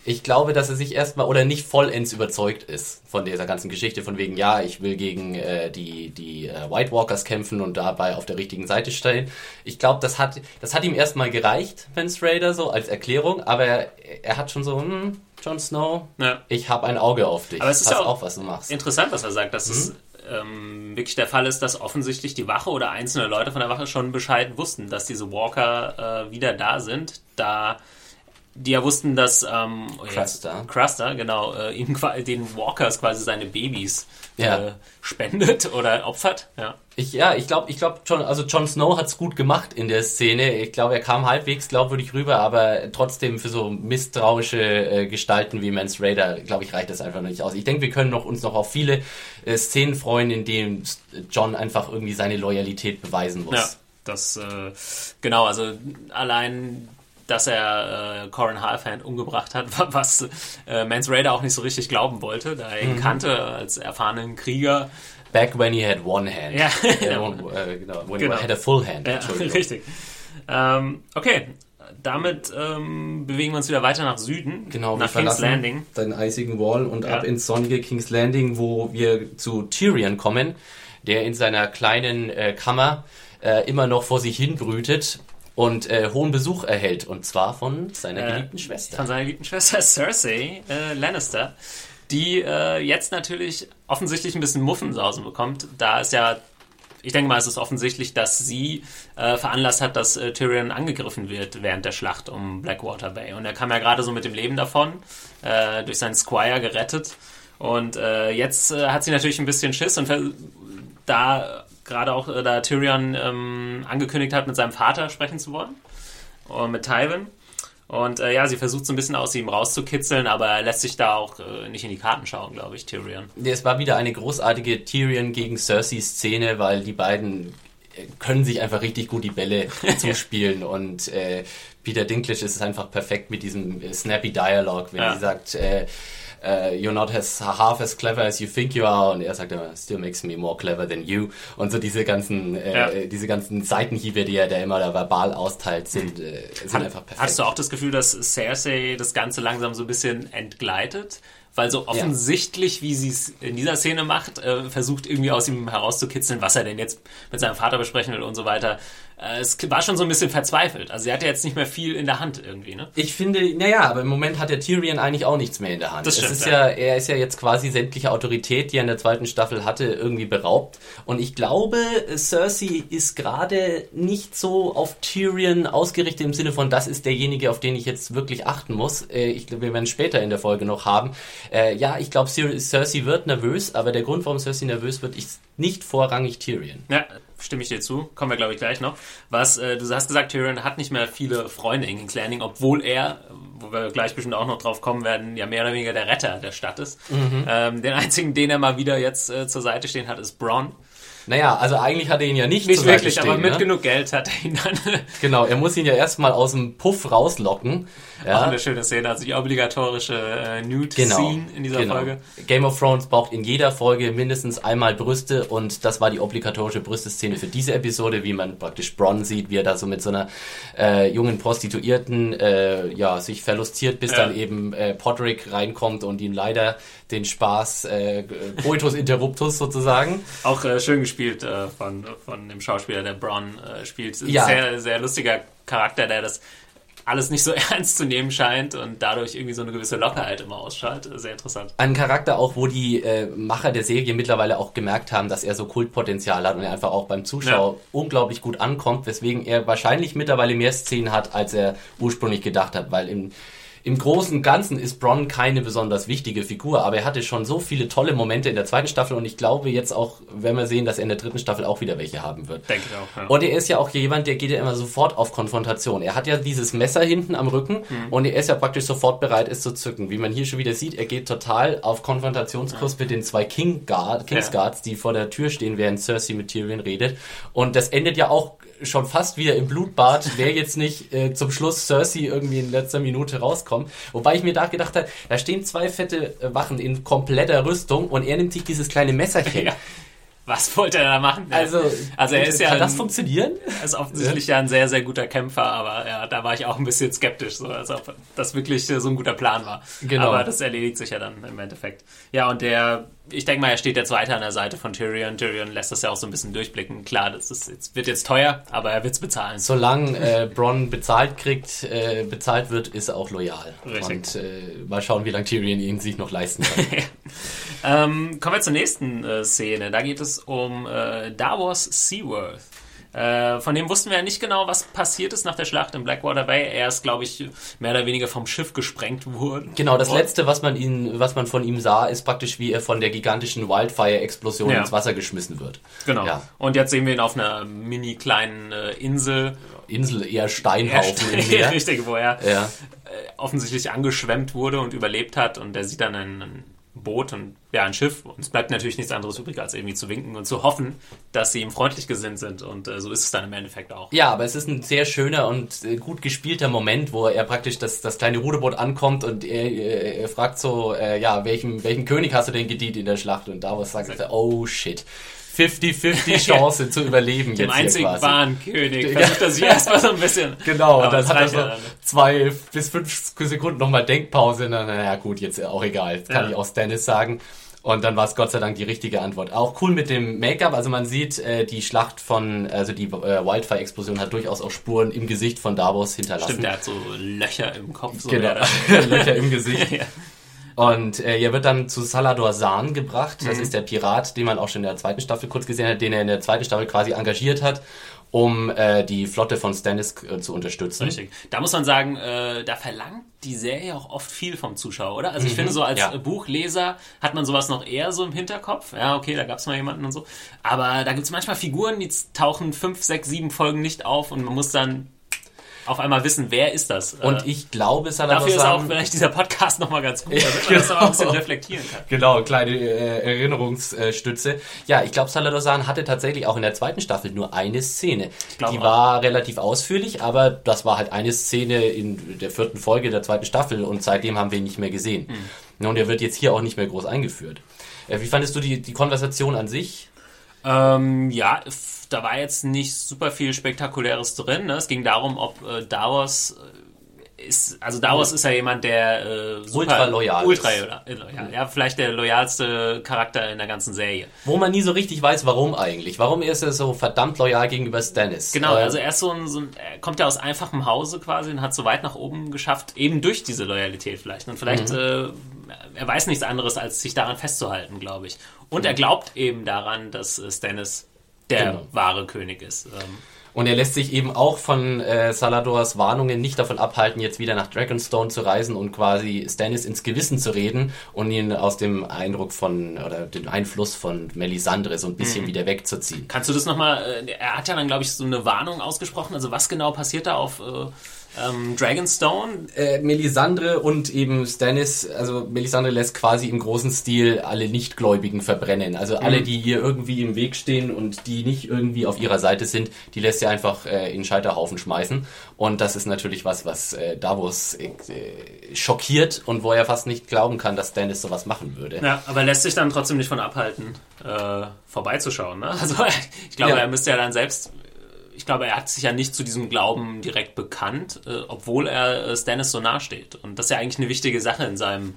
Ich glaube, dass er sich erstmal oder nicht vollends überzeugt ist von dieser ganzen Geschichte, von wegen, ja, ich will gegen äh, die, die äh, White Walkers kämpfen und dabei auf der richtigen Seite stehen. Ich glaube, das hat, das hat ihm erstmal gereicht, Mance Raider, so als Erklärung, aber er, er hat schon so, hm, Jon Snow,
Ja.
ich habe ein Auge auf dich.
Aber es ist
Pass
ja auch
auf, was du machst.
Interessant, was er sagt, dass es ähm, wirklich der Fall ist, dass offensichtlich die Wache oder einzelne Leute von der Wache schon Bescheid wussten, dass diese Walker äh, wieder da sind, da die ja wussten, dass ähm, oh, jetzt-
Cruster.
Cruster, genau, äh, ihm den Walkers quasi seine Babys
Ja.
äh, spendet oder opfert. Ja.
Ich, ja, ich glaube, ich glaube John, also Jon Snow hat's gut gemacht in der Szene. Ich glaube, er kam halbwegs glaubwürdig rüber, aber trotzdem für so misstrauische äh, Gestalten wie Mance Raider, glaube ich, reicht das einfach noch nicht aus. Ich denke, wir können noch, uns noch auf viele äh, Szenen freuen, in denen John einfach irgendwie seine Loyalität beweisen muss.
Ja, das, äh, genau, also allein, dass er äh, Corin Halfhand umgebracht hat, (laughs) wa- was äh, Mans Raider auch nicht so richtig glauben wollte, da er ihn kannte als erfahrenen Krieger.
Back when he had one hand.
Ja, (laughs)
Äh,
genau.
äh, genau. When
Genau.
he had a full hand.
Ja, (laughs) richtig. Ähm, okay, damit ähm, bewegen wir uns wieder weiter nach Süden,
Genau,
nach King's Landing.
den eisigen Wall und
Ja.
ab ins sonnige King's Landing, wo wir zu Tyrion kommen, der in seiner kleinen äh, Kammer äh, immer noch vor sich hin brütet und äh, hohen Besuch erhält. Und zwar von seiner
Äh,
geliebten Schwester.
Von seiner geliebten Schwester (laughs) Cersei äh, Lannister, die äh, jetzt natürlich offensichtlich ein bisschen Muffensausen bekommt, da es ja, ich denke mal, es ist offensichtlich, dass sie äh, veranlasst hat, dass äh, Tyrion angegriffen wird während der Schlacht um Blackwater Bay. Und er kam ja gerade so mit dem Leben davon, äh, durch seinen Squire gerettet. Und äh, jetzt äh, hat sie natürlich ein bisschen Schiss und da gerade auch äh, da Tyrion ähm, angekündigt hat, mit seinem Vater sprechen zu wollen, und mit Tywin. Und äh, ja, sie versucht so ein bisschen aus ihm rauszukitzeln, aber er lässt sich da auch äh, nicht in die Karten schauen, glaube ich, Tyrion.
Es war wieder eine großartige Tyrion gegen Cersei-Szene, weil die beiden äh, können sich einfach richtig gut die Bälle (laughs) zuspielen und äh, Peter Dinklage ist einfach perfekt mit diesem äh, snappy Dialog, wenn
Ja.
sie sagt, äh, äh, you're not as half as clever as you think you are und er sagt immer, still makes me more clever than you und so diese ganzen äh,
Ja.
äh, diese ganzen Seitenhiebe, die er da immer da verbal austeilt, sind, äh, sind einfach perfekt.
Hast du auch das Gefühl, dass Cersei das Ganze langsam so ein bisschen entgleitet? Weil so offensichtlich, wie sie es in dieser Szene macht, äh, versucht irgendwie aus ihm herauszukitzeln, was er denn jetzt mit seinem Vater besprechen will und so weiter. Äh, es war schon so ein bisschen verzweifelt. Also sie hatte jetzt nicht mehr viel in der Hand irgendwie, ne?
Ich finde, naja, aber im Moment hat der Tyrion eigentlich auch nichts mehr in der Hand.
Das stimmt,
es ist
ja.
ja. er ist ja jetzt quasi sämtliche Autorität, die er in der zweiten Staffel hatte, irgendwie beraubt. Und ich glaube, Cersei ist gerade nicht so auf Tyrion ausgerichtet im Sinne von, das ist derjenige, auf den ich jetzt wirklich achten muss. Äh, Ich glaube, wir werden später in der Folge noch haben. Äh, Ja, ich glaube, Cer- Cersei wird nervös, aber der Grund, warum Cersei nervös wird, ist nicht vorrangig Tyrion.
Ja, stimme ich dir zu. Kommen wir, glaube ich, gleich noch. Was, äh, du hast gesagt, Tyrion hat nicht mehr viele Freunde in King's Landing, obwohl er wo wir gleich bestimmt auch noch drauf kommen werden, ja mehr oder weniger der Retter der Stadt ist.
Mhm.
Ähm, den einzigen, den er mal wieder jetzt äh, zur Seite stehen hat, ist Braun.
Naja, also eigentlich hat er ihn ja nicht,
Nicht
zur Seite
wirklich,
stehen,
aber mit
ne?
genug Geld hat er ihn dann
Genau, er muss ihn ja erstmal aus dem Puff rauslocken.
Auch
Ja,
eine schöne Szene, also die obligatorische äh,
genau.
Nude-Scene in dieser
genau.
Folge.
Game of Thrones braucht in jeder Folge mindestens einmal Brüste und das war die obligatorische Brüsteszene für diese Episode, wie man praktisch Bronn sieht, wie er da so mit so einer äh, jungen Prostituierten äh, ja, sich verlustiert, bis
Ja.
dann eben äh, Podrick reinkommt und ihm leider den Spaß äh, Coitus Interruptus sozusagen.
Auch äh, schön gespielt äh, von, von dem Schauspieler, der Braun äh, spielt.
Ja.
Sehr, sehr lustiger Charakter, der das alles nicht so (laughs) ernst zu nehmen scheint und dadurch irgendwie so eine gewisse Lockerheit immer ausstrahlt. Sehr interessant.
Ein Charakter auch, wo die äh, Macher der Serie mittlerweile auch gemerkt haben, dass er so Kultpotenzial hat und er einfach auch beim Zuschauer
Ja.
unglaublich gut ankommt, weswegen er wahrscheinlich mittlerweile mehr Szenen hat, als er ursprünglich gedacht hat, weil im im Großen und Ganzen ist Bronn keine besonders wichtige Figur, aber er hatte schon so viele tolle Momente in der zweiten Staffel und ich glaube jetzt auch, wenn wir sehen, dass er in der dritten Staffel auch wieder welche haben wird.
Denke ich auch. Ja.
Und er ist ja auch jemand, der geht ja immer sofort auf Konfrontation. Er hat ja dieses Messer hinten am Rücken und er ist ja praktisch sofort bereit, es zu zücken. Wie man hier schon wieder sieht, er geht total auf Konfrontationskurs mit den zwei King Guard, Kingsguards, die vor der Tür stehen, während Cersei mit Tyrion redet. Und das endet ja auch schon fast wieder im Blutbad, wer jetzt nicht äh, zum Schluss Cersei irgendwie in letzter Minute rauskommt. Wobei ich mir da gedacht habe, da stehen zwei fette äh, Wachen in kompletter Rüstung und er nimmt sich dieses kleine Messerchen.
Ja. Was wollte er da machen?
Also,
also er ist ja
kann das funktionieren?
Er ist offensichtlich ja ein sehr, sehr guter Kämpfer, aber ja, da war ich auch ein bisschen skeptisch, so, als ob das wirklich äh, so ein guter Plan war.
Genau.
Aber das erledigt sich ja dann im Endeffekt. Ja, und der, ich denke mal, er steht jetzt weiter an der Seite von Tyrion. Tyrion lässt das ja auch so ein bisschen durchblicken. Klar, das ist, jetzt, wird jetzt teuer, aber er wird es bezahlen.
Solange äh, Bronn bezahlt kriegt, äh, bezahlt wird, ist er auch loyal.
Richtig.
Und äh, mal schauen, wie lange Tyrion ihn sich noch leisten kann. (laughs)
Ähm, kommen wir zur nächsten äh, Szene. Da geht es um äh, Davos Seaworth. Äh, von dem wussten wir ja nicht genau, was passiert ist nach der Schlacht in Blackwater Bay. Er ist, glaube ich, mehr oder weniger vom Schiff gesprengt worden.
genau, das letzte, was man ihn, was man von ihm sah, ist praktisch, wie er von der gigantischen Wildfire-Explosion
Ja.
ins Wasser geschmissen wird.
Genau.
Ja.
Und jetzt sehen wir ihn auf einer mini kleinen äh, Insel.
Insel eher Steinhaufen im (laughs) Meer.
Richtig, wo er
Ja.
offensichtlich angeschwemmt wurde und überlebt hat. Und er sieht dann ein, ein Boot und ja, ein Schiff. Und es bleibt natürlich nichts anderes übrig, als irgendwie zu winken und zu hoffen, dass sie ihm freundlich gesinnt sind. Und äh, so ist es dann im Endeffekt auch.
Ja, aber es ist ein sehr schöner und äh, gut gespielter Moment, wo er praktisch das, das kleine Ruderboot ankommt und er, er, er fragt so, äh, ja, welchen, welchen König hast du denn gedient in der Schlacht? Und Davos sagt, er, oh shit. 50-50 (laughs) Chance zu überleben
Dem
jetzt hier
einzigen wahren König. Versucht er sich erstmal so ein bisschen. (laughs)
Genau, und dann hat er so
dann.
zwei bis fünf Sekunden nochmal Denkpause. Und dann, naja, gut, jetzt auch egal. Das kann
Ja.
ich auch Stannis sagen. Und dann war es Gott sei Dank die richtige Antwort. Auch cool mit dem Make-up. Also man sieht, äh, die Schlacht von, also die äh, Wildfire-Explosion hat durchaus auch Spuren im Gesicht von Davos hinterlassen.
Stimmt, der hat so Löcher im Kopf. So
Genau, (laughs) Löcher im Gesicht.
Ja.
Und äh, er wird dann zu Salador Sahn gebracht.
Mhm.
Das ist der Pirat, den man auch schon in der zweiten Staffel kurz gesehen hat, den er in der zweiten Staffel quasi engagiert hat, um äh, die Flotte von Stannis äh, zu unterstützen.
Richtig. Da muss man sagen, äh, da verlangt die Serie auch oft viel vom Zuschauer, oder? Also ich finde so als
ja.
Buchleser hat man sowas noch eher so im Hinterkopf. Ja, okay, da gab es mal jemanden und so. Aber da gibt es manchmal Figuren, die tauchen fünf, sechs, sieben Folgen nicht auf und man muss dann auf einmal wissen, wer ist das?
Und
Äh,
ich glaube, Salador
Dafür ist auch vielleicht dieser Podcast nochmal ganz gut, damit man das
genau.
aber ein bisschen reflektieren kann.
Genau, kleine äh, Erinnerungsstütze. Ja, ich glaube, Salador Sahn hatte tatsächlich auch in der zweiten Staffel nur eine Szene. Die
auch.
war relativ ausführlich, aber das war halt eine Szene in der vierten Folge der zweiten Staffel und seitdem haben wir ihn nicht mehr gesehen.
Hm.
Und er wird jetzt hier auch nicht mehr groß eingeführt. Äh, wie fandest du die, die Konversation an sich?
Ähm, ja, da war jetzt nicht super viel Spektakuläres drin. Ne? Es ging darum, ob äh, Davos äh, ist, also Davos ist ja jemand, der äh, super,
Ultra loyal
ultra
ist.
loyal, loyal, ja, vielleicht der loyalste Charakter in der ganzen Serie.
Wo man nie so richtig weiß, warum eigentlich. Warum ist er so verdammt loyal gegenüber Stannis?
Genau,
Äh,
also er ist so ein, so ein er kommt ja aus einfachem Hause quasi und hat so weit nach oben geschafft, eben durch diese Loyalität vielleicht. Und vielleicht,
Mhm.
äh, er weiß nichts anderes, als sich daran festzuhalten, glaube ich. Und er glaubt eben daran, dass äh, Stannis der
Genau.
wahre König ist. Ähm,
Und er lässt sich eben auch von äh, Saladors Warnungen nicht davon abhalten, jetzt wieder nach Dragonstone zu reisen und quasi Stannis ins Gewissen zu reden und ihn aus dem Eindruck von oder dem Einfluss von Melisandre so ein bisschen
Mhm.
wieder wegzuziehen.
Kannst du das nochmal, äh, er hat ja dann, glaube ich, so eine Warnung ausgesprochen. Also was genau passiert da auf, äh, Ähm, Dragonstone,
äh, Melisandre und eben Stannis, also Melisandre lässt quasi im großen Stil alle Nichtgläubigen verbrennen. Also alle, die ihr irgendwie im Weg stehen und die nicht irgendwie auf ihrer Seite sind, die lässt sie einfach äh, in Scheiterhaufen schmeißen. Und das ist natürlich was, was äh, Davos äh, schockiert und wo er fast nicht glauben kann, dass Stannis sowas machen würde.
ja, aber lässt sich dann trotzdem nicht von abhalten, äh, vorbeizuschauen. Ne? Also (laughs) ich glaube,
Ja.
er müsste ja dann selbst, ich glaube, er hat sich ja nicht zu diesem Glauben direkt bekannt, äh, obwohl er äh, Stannis so nahe steht. Und das ja eigentlich eine wichtige Sache in seinem,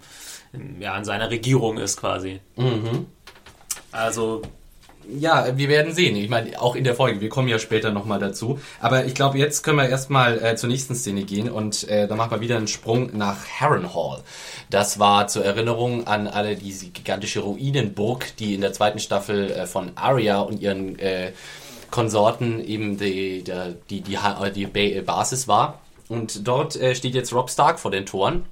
in, ja, in seiner Regierung ist quasi. Also
Ja, wir werden sehen. Ich meine, auch in der Folge. Wir kommen ja später nochmal dazu. Aber ich glaube, jetzt können wir erstmal äh, zur nächsten Szene gehen und äh, da machen wir wieder einen Sprung nach Harrenhal. Das war zur Erinnerung an alle diese gigantische Ruinenburg, die in der zweiten Staffel äh, von Arya und ihren äh, Konsorten eben die, die, die, die ba Basis war. Und dort äh, steht jetzt Rob Stark vor den Toren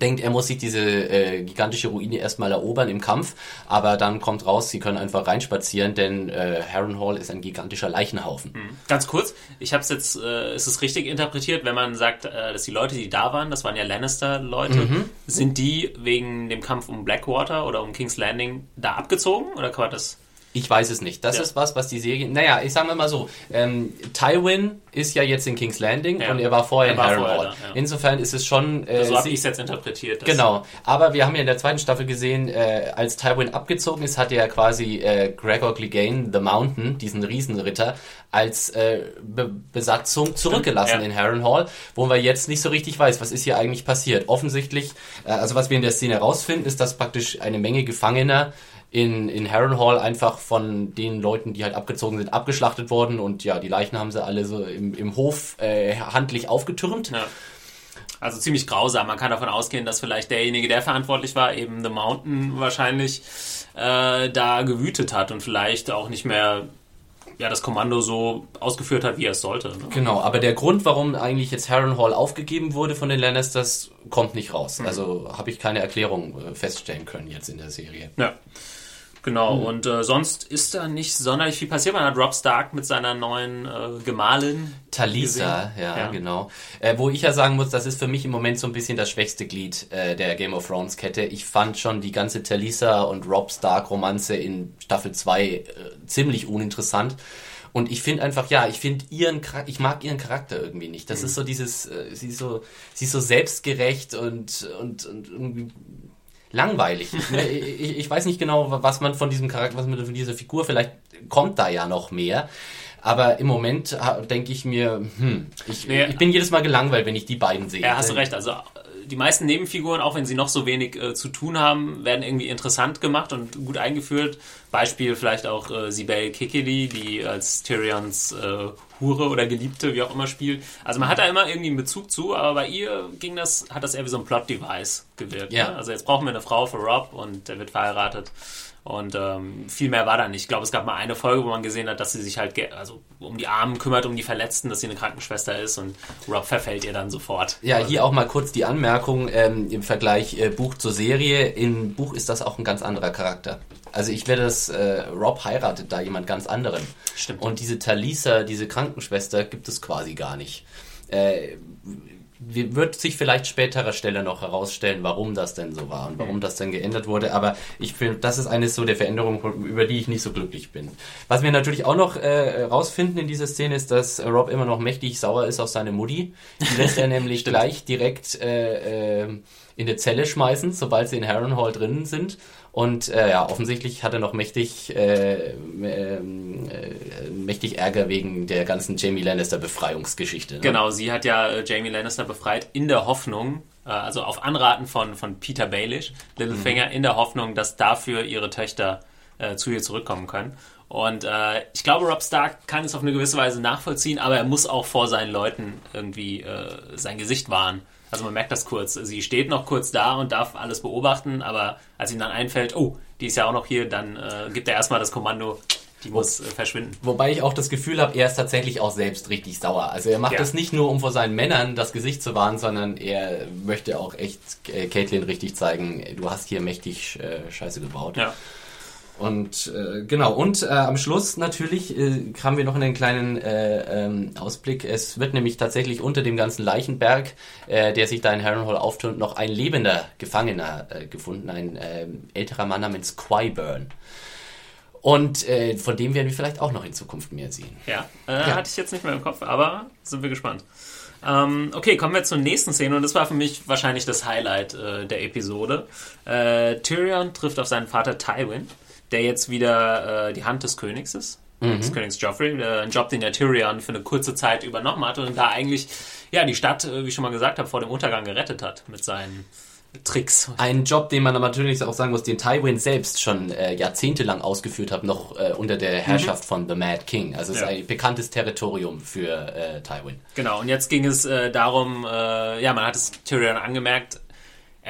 denkt, er muss sich diese äh, gigantische Ruine erstmal erobern im Kampf, aber dann kommt raus, sie können einfach reinspazieren, denn äh, Harrenhal ist ein gigantischer Leichenhaufen.
Ganz kurz, ich habe es jetzt, äh, ist es richtig interpretiert, wenn man sagt, äh, dass die Leute, die da waren, das waren ja Lannister-Leute,
Mhm.
sind die wegen dem Kampf um Blackwater oder um King's Landing da abgezogen oder kann man das?
Ich weiß es nicht. Das
Ja.
ist was, was die Serie. Naja, ich sage mal so. Ähm, Tywin ist ja jetzt in King's Landing
Ja.
und er war vorher
Er war
in Harrenhal.
ja.
Insofern ist es schon. Äh,
So habe
sie-
ich es jetzt interpretiert.
Genau, aber wir haben ja in der zweiten Staffel gesehen, äh, als Tywin abgezogen ist, hatte er quasi äh, Gregor Clegane, The Mountain, diesen Riesenritter, als äh, Be Besatzung zurückgelassen in Harrenhal, wo man jetzt nicht so richtig weiß, was ist hier eigentlich passiert. Offensichtlich, äh, also was wir in der Szene herausfinden, ist, dass praktisch eine Menge Gefangener in, in Harrenhal einfach von den Leuten, die halt abgezogen sind, abgeschlachtet wurden und ja, die Leichen haben sie alle so im, im Hof äh, handlich aufgetürmt.
Ja. Also ziemlich grausam. Man kann davon ausgehen, dass vielleicht derjenige, der verantwortlich war, eben The Mountain wahrscheinlich äh, da gewütet hat und vielleicht auch nicht mehr ja, das Kommando so ausgeführt hat, wie er es sollte. Ne?
Genau, aber der Grund, warum eigentlich jetzt Harrenhal aufgegeben wurde von den Lannisters, kommt nicht raus. Also habe ich keine Erklärung äh, feststellen können jetzt in der Serie.
Ja. Genau,
Hm.
und äh, sonst ist da nicht sonderlich viel passiert. Man hat Rob Stark mit seiner neuen äh, Gemahlin.
Talisa, ja,
Ja.
genau. Äh, wo ich ja sagen muss, das ist für mich im Moment so ein bisschen das schwächste Glied äh, der Game of Thrones Kette. Ich fand schon die ganze Talisa und Rob Stark Romanze in Staffel 2 äh, ziemlich uninteressant. Und ich finde einfach, ja, ich finde ihren, ich mag ihren Charakter irgendwie nicht. Das ist so dieses, äh, sie ist so, sie ist so selbstgerecht und, und, und irgendwie langweilig. Ne, ich, ich weiß nicht genau, was man von diesem Charakter, was man von dieser Figur, vielleicht kommt da ja noch mehr. Aber im Moment denke ich mir, hm, ich,
Nee.
ich bin jedes Mal gelangweilt, wenn ich die beiden sehe.
Ja, hast du recht. Also äh, die meisten Nebenfiguren, auch wenn sie noch so wenig äh, zu tun haben, werden irgendwie interessant gemacht und gut eingeführt. Beispiel vielleicht auch äh, Sibel Kikili, die als Tyrions äh, Hure oder Geliebte, wie auch immer, spielt. Also man hat da immer irgendwie einen Bezug zu, aber bei ihr ging das, hat das eher wie so ein Plot-Device gewirkt.
Ja.
Ne? Also jetzt brauchen wir eine Frau für Rob und der wird verheiratet. Und ähm, viel mehr war da nicht. Ich glaube, es gab mal eine Folge, wo man gesehen hat, dass sie sich halt also um die Armen kümmert, um die Verletzten, dass sie eine Krankenschwester ist und Rob verfällt ihr dann sofort.
Ja, hier auch mal kurz die Anmerkung ähm, im Vergleich äh, Buch zur Serie. Im Buch ist das auch ein ganz anderer Charakter. Also ich werde das, äh, Rob heiratet da jemand ganz anderen.
Stimmt.
Und diese Talisa, diese Krankenschwester, gibt es quasi gar nicht. Äh, wird sich vielleicht späterer Stelle noch herausstellen, warum das denn so war und warum das denn geändert wurde. Aber ich finde, das ist eines so der Veränderungen, über die ich nicht so glücklich bin. Was wir natürlich auch noch äh, rausfinden in dieser Szene ist, dass Rob immer noch mächtig sauer ist auf seine Mutti. Die lässt er (laughs) nämlich gleich direkt äh, äh, in eine Zelle schmeißen, sobald sie in Harrenhal drinnen sind. Und äh, ja, offensichtlich hat er noch mächtig, äh, ähm, äh, mächtig Ärger wegen der ganzen Jamie Lannister Befreiungsgeschichte. Ne?
Genau, sie hat ja äh, Jamie Lannister befreit in der Hoffnung, äh, also auf Anraten von, von Peter Baelish, Littlefinger,
Mhm.
in der Hoffnung, dass dafür ihre Töchter äh, zu ihr zurückkommen können. Und äh, ich glaube, Rob Stark kann es auf eine gewisse Weise nachvollziehen, aber er muss auch vor seinen Leuten irgendwie äh, sein Gesicht wahren. Also man merkt das kurz. Sie steht noch kurz da und darf alles beobachten, aber als ihm dann einfällt, oh, die ist ja auch noch hier, dann äh, gibt er erstmal das Kommando, die muss äh, verschwinden.
Wobei ich auch das Gefühl habe, er ist tatsächlich auch selbst richtig sauer. Also er macht
Ja.
das nicht nur, um vor seinen Männern das Gesicht zu wahren, sondern er möchte auch echt äh, Caitlin richtig zeigen, du hast hier mächtig äh, Scheiße gebaut.
Ja.
Und äh, genau, und äh, am Schluss natürlich äh, haben wir noch einen kleinen äh, ähm, Ausblick. Es wird nämlich tatsächlich unter dem ganzen Leichenberg, äh, der sich da in Harrenhal auftürmt, noch ein lebender Gefangener äh, gefunden, ein äh, älterer Mann namens Quiburn. Und äh, von dem werden wir vielleicht auch noch in Zukunft mehr sehen.
Ja, äh, hatte ich jetzt nicht mehr im Kopf, aber sind wir gespannt. Ähm, okay, kommen wir zur nächsten Szene und das war für mich wahrscheinlich das Highlight äh, der Episode. Äh, Tyrion trifft auf seinen Vater Tywin, der jetzt wieder äh, die Hand des Königs ist. Des Königs Joffrey, äh, ein Job, den der Tyrion für eine kurze Zeit übernommen hat und da eigentlich ja die Stadt, äh, wie ich schon mal gesagt habe, vor dem Untergang gerettet hat mit seinen Tricks.
Ein Job, den man aber natürlich auch sagen muss, den Tywin selbst schon äh, jahrzehntelang ausgeführt hat, noch äh, unter der Herrschaft von The Mad King. Also es
Ja.
ist ein bekanntes Territorium für äh, Tywin.
Genau, und jetzt ging es äh, darum, äh, ja, man hat es Tyrion angemerkt,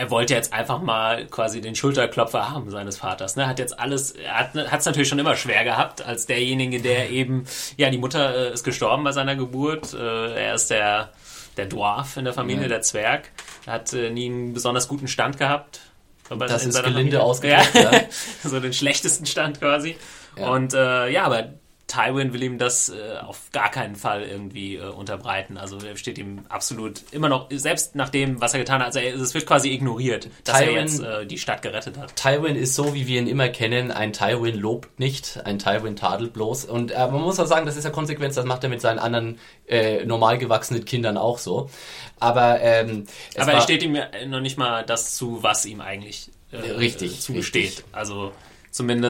er wollte jetzt einfach mal quasi den Schulterklopfer haben seines Vaters. Ne? Hat jetzt alles, er hat es natürlich schon immer schwer gehabt, als derjenige, der eben, ja, die Mutter äh, ist gestorben bei seiner Geburt. Äh, er ist der, der Dwarf in der Familie,
Ja.
der Zwerg. Er hat äh, nie einen besonders guten Stand gehabt.
Das
in
ist
seiner
gelinde ausgedrückt,
Ja.
ja. (laughs)
so den schlechtesten Stand quasi.
Ja.
Und äh, ja, aber Tywin will ihm das äh, auf gar keinen Fall irgendwie äh, unterbreiten. Also er steht ihm absolut immer noch, selbst nach dem, was er getan hat, also er, es wird quasi ignoriert, dass er
Tywin-
jetzt äh, die Stadt gerettet hat.
Tywin ist so, wie wir ihn immer kennen. Ein Tywin lobt nicht, ein Tywin tadelt bloß. Und äh, man muss auch sagen, das ist ja Konsequenz, das macht er mit seinen anderen äh, normal gewachsenen Kindern auch so. Aber, ähm,
Aber er steht ihm ja noch nicht mal das zu, was ihm eigentlich äh,
Richtig,
zugesteht.
richtig.
Also zumindest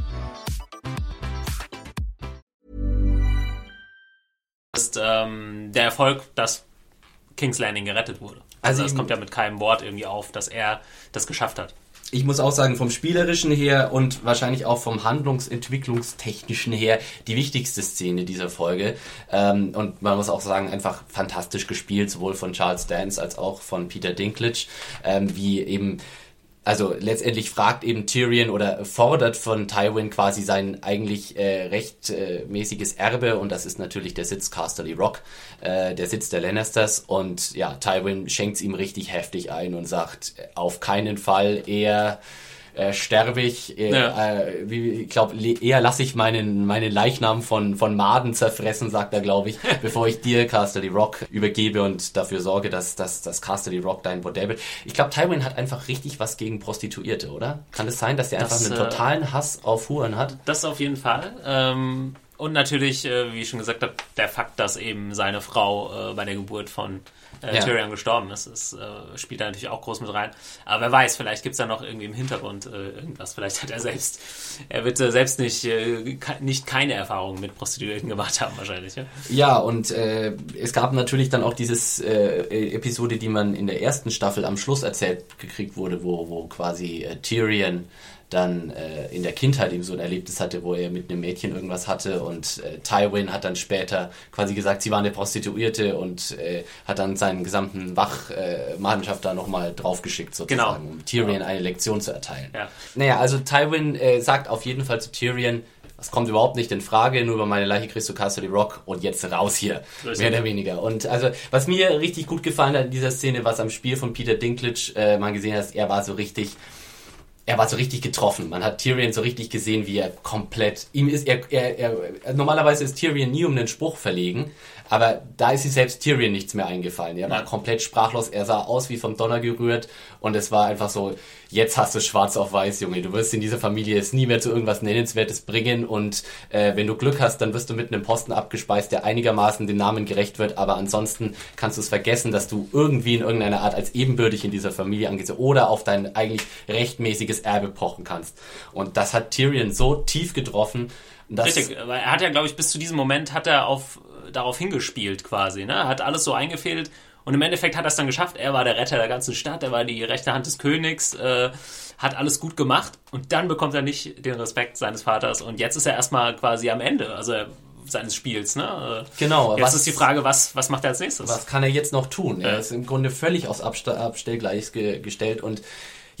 Ist ähm, der Erfolg, dass King's Landing gerettet wurde.
Also
Also
ich-
kommt ja mit keinem Wort irgendwie auf, dass er das geschafft hat.
ich muss auch sagen, vom Spielerischen her und wahrscheinlich auch vom Handlungsentwicklungstechnischen her die wichtigste Szene dieser Folge. Ähm, und man muss auch sagen, einfach fantastisch gespielt, sowohl von Charles Dance als auch von Peter Dinklage, ähm, wie eben also letztendlich fragt eben Tyrion oder fordert von Tywin quasi sein eigentlich äh, rechtmäßiges Erbe und das ist natürlich der Sitz Casterly Rock, äh, der Sitz der Lannisters und ja, Tywin schenkt's ihm richtig heftig ein und sagt, äh, auf keinen Fall eher äh, sterbe ich, äh,
Ja.
äh, wie, ich glaube, eher lasse ich meinen, meinen Leichnam von, von Maden zerfressen, sagt er, glaube ich, (laughs) bevor ich dir Casterly Rock übergebe und dafür sorge, dass, dass, dass Casterly Rock dein Bordell wird. Ich glaube, Tywin hat einfach richtig was gegen Prostituierte, oder? Kann es sein, dass er einfach
Das,
einen
äh,
totalen Hass auf Huren hat?
Das auf jeden Fall. Ähm, und natürlich, äh, wie ich schon gesagt habe, der Fakt, dass eben seine Frau äh, bei der Geburt von äh,
Ja.
Tyrion gestorben ist, ist äh, spielt da natürlich auch groß mit rein. Aber wer weiß, vielleicht gibt's da noch irgendwie im Hintergrund äh, irgendwas. Vielleicht hat er selbst, er wird äh, selbst nicht, äh, nicht keine Erfahrungen mit Prostituierten gemacht haben, wahrscheinlich. Ja?
Ja, und es gab natürlich dann auch dieses äh, Episode, die man in der ersten Staffel am Schluss erzählt gekriegt wurde, wo, wo quasi Tyrion dann äh, in der Kindheit eben so ein Erlebnis hatte, wo er mit einem Mädchen irgendwas hatte und äh, Tywin hat dann später quasi gesagt, sie war eine Prostituierte und äh, hat dann seinen gesamten Wachmannschaft äh, da nochmal draufgeschickt sozusagen,
Genau.
um Tyrion eine Lektion zu erteilen.
Ja.
Naja, also Tywin äh, sagt auf jeden Fall zu Tyrion, das kommt überhaupt nicht in Frage, nur über meine Leiche kriegst du Castle Rock und jetzt raus hier.
Richtig.
Mehr oder weniger. Und also, was mir richtig gut gefallen hat in dieser Szene, was am Spiel von Peter Dinklage äh, man gesehen hat, er war so richtig, er war so richtig getroffen. Man hat Tyrion so richtig gesehen, wie er komplett, ihm ist, er, er, er, normalerweise ist Tyrion nie um einen Spruch verlegen, aber da ist sich selbst Tyrion nichts mehr eingefallen. Er war komplett sprachlos, er sah aus wie vom Donner gerührt und es war einfach so, jetzt hast du schwarz auf weiß, Junge. Du wirst in dieser Familie es nie mehr zu irgendwas Nennenswertes bringen und äh, wenn du Glück hast, dann wirst du mit einem Posten abgespeist, der einigermaßen dem Namen gerecht wird, aber ansonsten kannst du es vergessen, dass du irgendwie in irgendeiner Art als ebenbürtig in dieser Familie angesehen oder auf dein eigentlich rechtmäßiges Erbe pochen kannst. Und das hat Tyrion so tief getroffen, dass
Richtig, weil er hat ja, glaube ich, bis zu diesem Moment hat er auf, darauf hingespielt quasi. Ne? Er hat alles so eingefädelt Und im Endeffekt hat er es dann geschafft. Er war der Retter der ganzen Stadt, er war die rechte Hand des Königs, äh, hat alles gut gemacht. Und dann bekommt er nicht den Respekt seines Vaters. Und jetzt ist er erstmal quasi am Ende. Also seines Spiels. Ne?
Genau.
Jetzt ist die Frage, was, was macht er als nächstes?
Was kann er jetzt noch tun? Er ist im Grunde völlig aufs Abste Abstellgleis ge gestellt und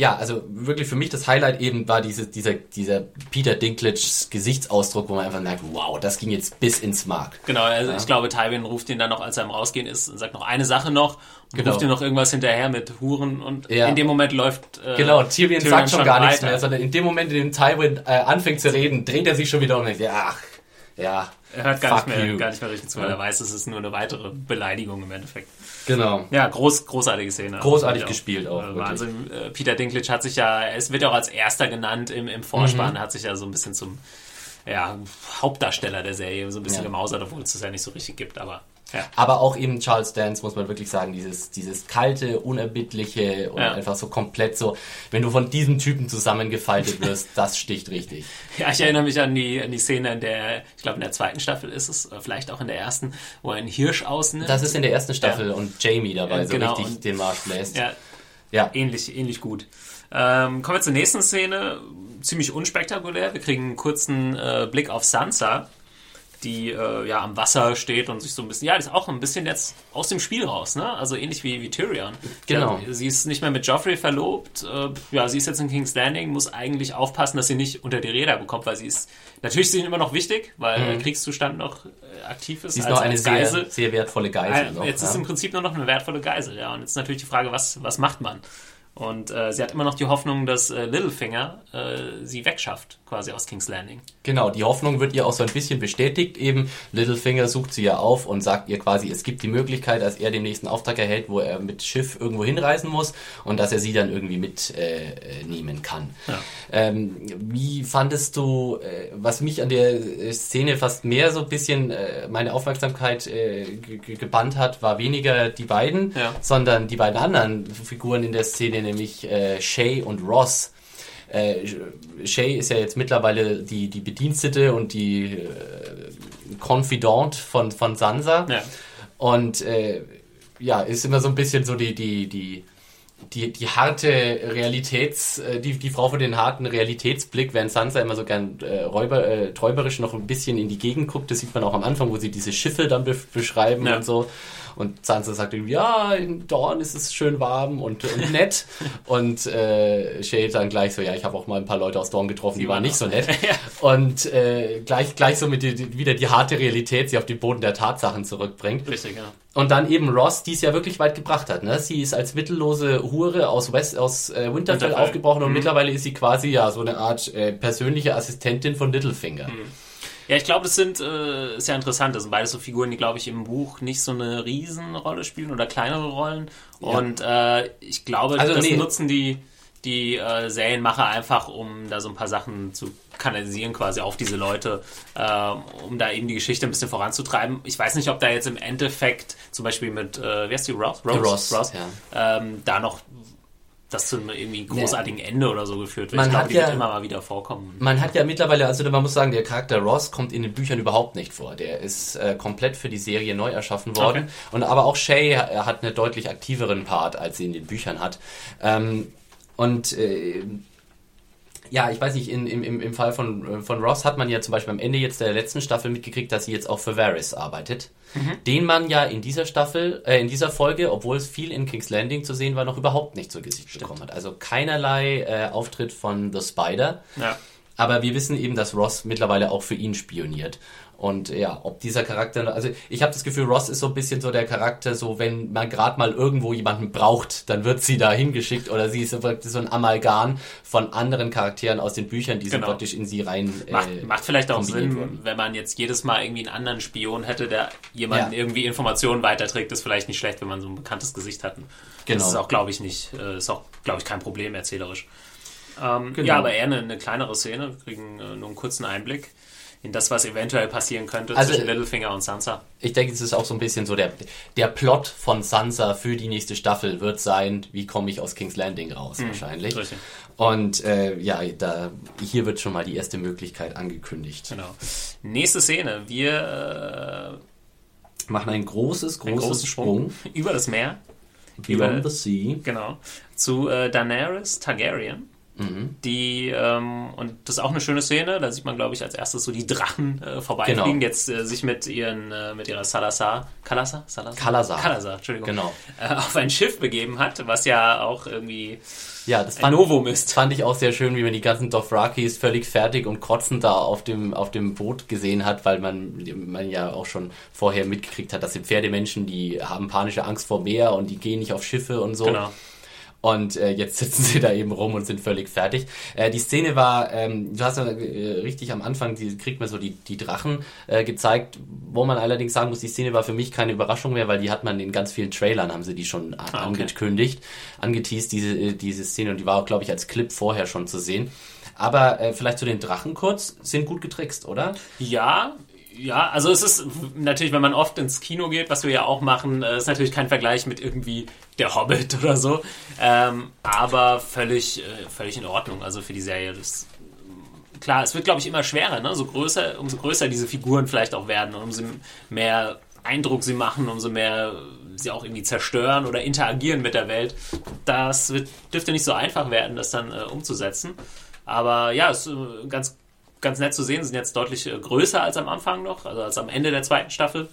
ja, also wirklich für mich das Highlight eben war diese, dieser, dieser Peter Dinklage's Gesichtsausdruck, wo man einfach merkt, wow, das ging jetzt bis ins Mark.
Genau, also ja. ich glaube, Tywin ruft ihn dann noch, als er am Rausgehen ist, und sagt noch eine Sache noch und
Genau.
ruft ihm noch irgendwas hinterher mit Huren und
Ja.
in dem Moment läuft äh,
Genau, Tyrion, sagt schon gar nichts
weiter.
mehr, sondern in dem Moment, in dem Tywin äh, anfängt zu reden, dreht er sich schon wieder um und denkt, ach, ja,
Er hört gar nicht, mehr,
you.
gar nicht mehr richtig zu, weil
Ja.
er weiß, es ist nur eine weitere Beleidigung im Endeffekt.
Genau.
Ja, groß, großartige Szene.
Großartig gespielt auch,
Äh,
wirklich.
Wahnsinn. Äh, Peter Dinklage hat sich ja, es wird ja auch als erster genannt im, im
Mhm.
Vorspann, hat sich ja so ein bisschen zum ja, Hauptdarsteller der Serie so ein bisschen
Ja.
gemausert, obwohl es das ja nicht so richtig gibt, aber ja.
Aber auch eben Charles Dance, muss man wirklich sagen, dieses, dieses kalte, unerbittliche und
Ja.
einfach so komplett so, wenn du von diesem Typen zusammengefaltet wirst, (laughs) das sticht richtig.
Ja, ich erinnere mich an die, an die Szene in der, ich glaube in der zweiten Staffel ist es, äh, vielleicht auch in der ersten, wo er einen Hirsch ausnimmt.
Das ist in der ersten Staffel
Ja.
und Jamie dabei so
genau,
richtig den Marsch bläst.
ja,
ja.
ähnlich, ähnlich gut. Ähm, kommen wir zur nächsten Szene. Ziemlich unspektakulär. Wir kriegen einen kurzen äh, Blick auf Sansa, die äh, ja am Wasser steht und sich so ein bisschen, ja, die ist auch ein bisschen jetzt aus dem Spiel raus, ne? Also ähnlich wie, wie Tyrion.
Genau.
Ja, sie ist nicht mehr mit Joffrey verlobt. Äh, ja, sie ist jetzt in King's Landing, muss eigentlich aufpassen, dass sie nicht unter die Räder bekommt, weil sie ist, natürlich ist sie immer noch wichtig, weil der Kriegszustand noch äh, aktiv ist.
Mhm. Sie ist noch eine sehr,
Geisel.
sehr wertvolle Geisel. Noch,
jetzt
ja.
ist im Prinzip nur noch eine wertvolle Geisel, ja. Und jetzt ist natürlich die Frage, was, was macht man? Und äh, sie hat immer noch die Hoffnung, dass äh, Littlefinger äh, sie wegschafft, quasi aus King's Landing.
Genau, die Hoffnung wird ihr auch so ein bisschen bestätigt. Eben Littlefinger sucht sie ja auf und sagt ihr quasi, es gibt die Möglichkeit, dass er den nächsten Auftrag erhält, wo er mit Schiff irgendwo hinreisen muss und dass er sie dann irgendwie mitnehmen äh, nehmen kann. Ähm, wie fandest du, äh, was mich an der äh, Szene fast mehr so ein bisschen äh, meine Aufmerksamkeit äh, ge- ge- gebannt hat, war weniger die beiden,
Ja.
sondern die beiden anderen Figuren in der Szene, nämlich äh, Shay und Ross. Äh, Shay ist ja jetzt mittlerweile die, die Bedienstete und die äh, Confidant von, von Sansa.
Ja.
Und äh, ja, ist immer so ein bisschen so die, die, die, die, die harte Realitäts, äh, die, die Frau für den harten Realitätsblick, während Sansa immer so gern äh, räuber, äh, träuberisch noch ein bisschen in die Gegend guckt. Das sieht man auch am Anfang, wo sie diese Schiffe dann be beschreiben
Ja.
und so. Und Sansa sagt irgendwie, ja, in Dorn ist es schön warm und, und nett. (laughs) und äh, Shay dann gleich so, ja, ich habe auch mal ein paar Leute aus Dorn getroffen, die, waren
waren
nicht so nett. (laughs) Und äh, gleich, gleich so mit die, die, wieder die harte Realität, sie auf den Boden der Tatsachen zurückbringt.
Richtig, ja.
Und dann eben Ross, die es ja wirklich weit gebracht hat. Ne? Sie ist als mittellose Hure aus West, aus äh, Winterfell,
Winterfell.
aufgebrochen und
Mhm.
mittlerweile ist sie quasi ja so eine Art äh, persönliche Assistentin von Littlefinger.
Mhm. Ja, ich glaube, das sind, äh, ist ja interessant, das sind beides so Figuren, die, glaube ich, im Buch nicht so eine Riesenrolle spielen oder kleinere Rollen. Und äh, ich glaube,
Also,
das
nee.
nutzen die, die äh, Serienmacher einfach, um da so ein paar Sachen zu kanalisieren quasi auf diese Leute, äh, um da eben die Geschichte ein bisschen voranzutreiben. Ich weiß nicht, ob da jetzt im Endeffekt zum Beispiel mit, äh, wie heißt die, Ross?
Ross,
ähm, da noch das zu einem irgendwie großartigen Ende oder so geführt wird.
Man
ich glaube,
hat
die
ja-
wird immer mal wieder vorkommen.
Man hat ja mittlerweile, also man muss sagen, der Charakter Ross kommt in den Büchern überhaupt nicht vor. Der ist äh, komplett für die Serie neu erschaffen worden.
Okay.
Und aber auch Shay er hat einen deutlich aktiveren Part, als sie in den Büchern hat. Ähm, und äh, ja, ich weiß nicht, in, im, im, Fall von, äh, von Ross hat man ja zum Beispiel am Ende jetzt der letzten Staffel mitgekriegt, dass sie jetzt auch für Varys arbeitet. Den man ja in dieser Staffel, äh, in dieser Folge, obwohl es viel in King's Landing zu sehen war, noch überhaupt nicht zu Gesicht bekommen hat. Also keinerlei äh, Auftritt von The Spider.
Ja.
Aber wir wissen eben, dass Ross mittlerweile auch für ihn spioniert. Und ja, ob dieser Charakter, also ich habe das Gefühl, Ross ist so ein bisschen so der Charakter, so wenn man gerade mal irgendwo jemanden braucht, dann wird sie da hingeschickt oder sie ist so ein Amalgam von anderen Charakteren aus den Büchern, die
Genau.
so praktisch in sie rein
Macht,
äh,
macht vielleicht auch Sinn,
wurden.
wenn man jetzt jedes Mal irgendwie einen anderen Spion hätte, der jemanden
Ja.
irgendwie Informationen weiterträgt, ist vielleicht nicht schlecht, wenn man so ein bekanntes Gesicht hat.
Genau.
Das ist auch, glaube ich, nicht, äh, ist auch, glaube ich, kein Problem erzählerisch. Ähm,
Genau.
Ja, aber eher eine, eine kleinere Szene. Wir kriegen äh, nur einen kurzen Einblick in das, was eventuell passieren könnte
Also,
zwischen Littlefinger und Sansa.
Ich denke, es ist auch so ein bisschen so der, der Plot von Sansa für die nächste Staffel wird sein, wie komme ich aus King's Landing raus, wahrscheinlich.
Hm, richtig.
Und äh, ja, da, hier wird schon mal die erste Möglichkeit angekündigt.
Genau. Nächste Szene. Wir
machen ein großes,
einen
großes
großen
Sprung.
Sprung über das Meer.
Beyond
über-
the Sea.
Genau. Zu äh, Daenerys Targaryen.
Mhm.
Die, ähm, und das ist auch eine schöne Szene, da sieht man, glaube ich, als erstes so die Drachen äh, vorbeifliegen,
Genau.
jetzt äh, sich mit ihren, äh, mit ihrer Salazar, Kalasar? Salazar?
Kalasar.
Kalasar, Entschuldigung.
Genau.
Äh, auf ein Schiff begeben hat, was ja auch irgendwie
Ja, das fand,
Novum ist.
fand ich auch sehr schön, wie man die ganzen Dothrakis völlig fertig und kotzend da auf dem, auf dem Boot gesehen hat, weil man, man ja auch schon vorher mitgekriegt hat, das sind Pferdemenschen, die haben panische Angst vor Meer und die gehen nicht auf Schiffe und so.
Genau.
Und äh, jetzt (laughs) sitzen sie da eben rum und sind völlig fertig. Äh, die Szene war, ähm, du hast ja äh, richtig am Anfang, die kriegt man so die, die Drachen äh, gezeigt, wo man allerdings sagen muss, die Szene war für mich keine Überraschung mehr, weil die hat man in ganz vielen Trailern, haben sie die schon a-
Ah, okay.
angekündigt, angeteased, diese, äh, diese Szene und die war auch, glaube ich, als Clip vorher schon zu sehen. Aber äh, vielleicht zu den Drachen kurz, sind gut getrickst, oder?
Ja, ja, also es ist natürlich, wenn man oft ins Kino geht, was wir ja auch machen, äh, ist natürlich kein Vergleich mit irgendwie der Hobbit (laughs) oder so, ähm, aber völlig, äh, völlig in Ordnung. Also für die Serie, das klar, es wird glaube ich immer schwerer, ne? So größer, umso größer diese Figuren vielleicht auch werden, und umso mehr Eindruck sie machen, umso mehr sie auch irgendwie zerstören oder interagieren mit der Welt. Das wird, dürfte nicht so einfach werden, das dann äh, umzusetzen. Aber ja, es ist äh, ganz, ganz nett zu sehen. Sind jetzt deutlich äh, größer als am Anfang noch, also als am Ende der zweiten Staffel.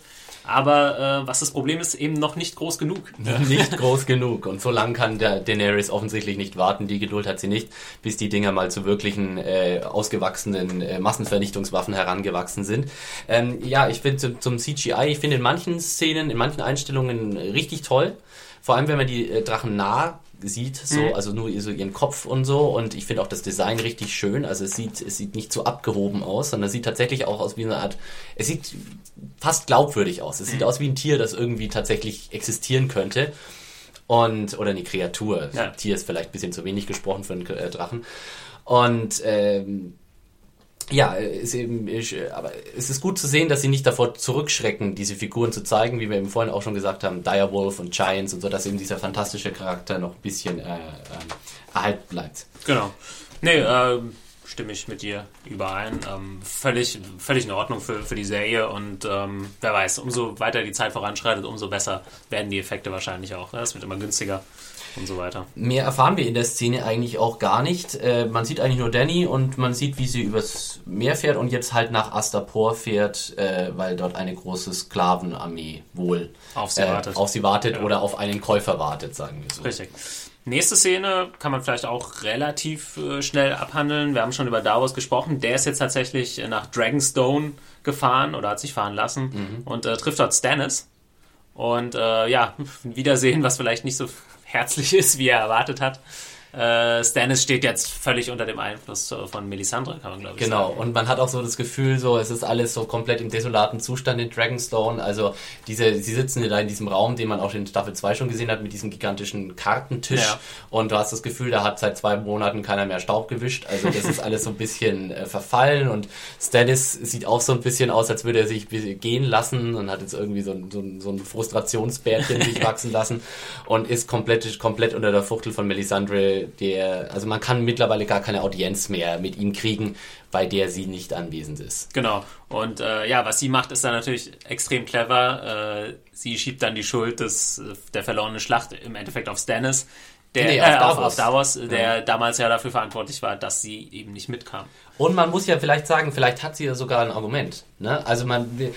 Aber äh, was das Problem ist, eben noch nicht groß genug. (laughs)
nicht groß genug. Und so lange kann der Daenerys offensichtlich nicht warten. Die Geduld hat sie nicht, bis die Dinger mal zu wirklichen äh, ausgewachsenen äh, Massenvernichtungswaffen herangewachsen sind. Ähm, ja, ich finde zum, zum CGI, ich finde in manchen Szenen, in manchen Einstellungen richtig toll. Vor allem, wenn man die äh, Drachen nah sieht, so, also nur so ihren Kopf und so. Und ich finde auch das Design richtig schön. Also es sieht, es sieht nicht so abgehoben aus, sondern es sieht tatsächlich auch aus wie eine Art, es sieht fast glaubwürdig aus. Es sieht aus wie ein Tier, das irgendwie tatsächlich existieren könnte. Und, oder eine Kreatur.
Ja.
Tier ist vielleicht ein bisschen zu wenig gesprochen für einen äh, Drachen. Und ähm, ja, ist eben, ich, aber es ist gut zu sehen, dass sie nicht davor zurückschrecken, diese Figuren zu zeigen, wie wir eben vorhin auch schon gesagt haben, Direwolf und Giants und so, dass eben dieser fantastische Charakter noch ein bisschen äh, ähm, erhalten bleibt.
Genau. Nee, ähm, stimme ich mit dir überein. Ähm, völlig, völlig in Ordnung für, für die Serie und ähm, wer weiß, umso weiter die Zeit voranschreitet, umso besser werden die Effekte wahrscheinlich auch. ne? Es wird immer günstiger und so weiter.
Mehr erfahren wir in der Szene eigentlich auch gar nicht. Äh, man sieht eigentlich nur Danny und man sieht, wie sie übers Meer fährt und jetzt halt nach Astapor fährt, äh, weil dort eine große Sklavenarmee wohl
Auf sie
äh,
wartet.
auf sie wartet
Ja.
oder auf einen Käufer wartet, sagen wir so.
Richtig. Nächste Szene kann man vielleicht auch relativ äh, schnell abhandeln. Wir haben schon über Davos gesprochen. Der ist jetzt tatsächlich äh, nach Dragonstone gefahren oder hat sich fahren lassen und äh, trifft dort Stannis. Und äh, ja, ein (laughs) Wiedersehen, was vielleicht nicht so herzlich ist, wie er erwartet hat. Äh, Stannis steht jetzt völlig unter dem Einfluss von Melisandre, kann man glaube ich
Genau,
sagen.
und man hat auch so das Gefühl, so es ist alles so komplett im desolaten Zustand in Dragonstone. Also diese, sie sitzen da in diesem Raum, den man auch in Staffel 2 schon gesehen hat, mit diesem gigantischen Kartentisch.
Ja.
Und du hast das Gefühl, da hat seit zwei Monaten keiner mehr Staub gewischt. Also das ist alles so ein bisschen äh, verfallen und Stannis sieht auch so ein bisschen aus, als würde er sich gehen lassen und hat jetzt irgendwie so ein, so so ein Frustrationsbärchen sich (laughs) wachsen lassen und ist komplett, komplett unter der Fuchtel von Melisandre, der, also man kann mittlerweile gar keine Audienz mehr mit ihm kriegen, bei der sie nicht anwesend ist.
Genau. Und äh, ja, was sie macht, ist dann natürlich extrem clever. Äh, sie schiebt dann die Schuld des, äh, der verlorenen Schlacht im Endeffekt auf Stannis. Der,
Nee,
äh,
auf
auf,
Davos.
auf Davos, der damals ja dafür verantwortlich war, dass sie eben nicht mitkam.
Und man muss ja vielleicht sagen, vielleicht hat sie ja sogar ein Argument. Ne? Also man, äh,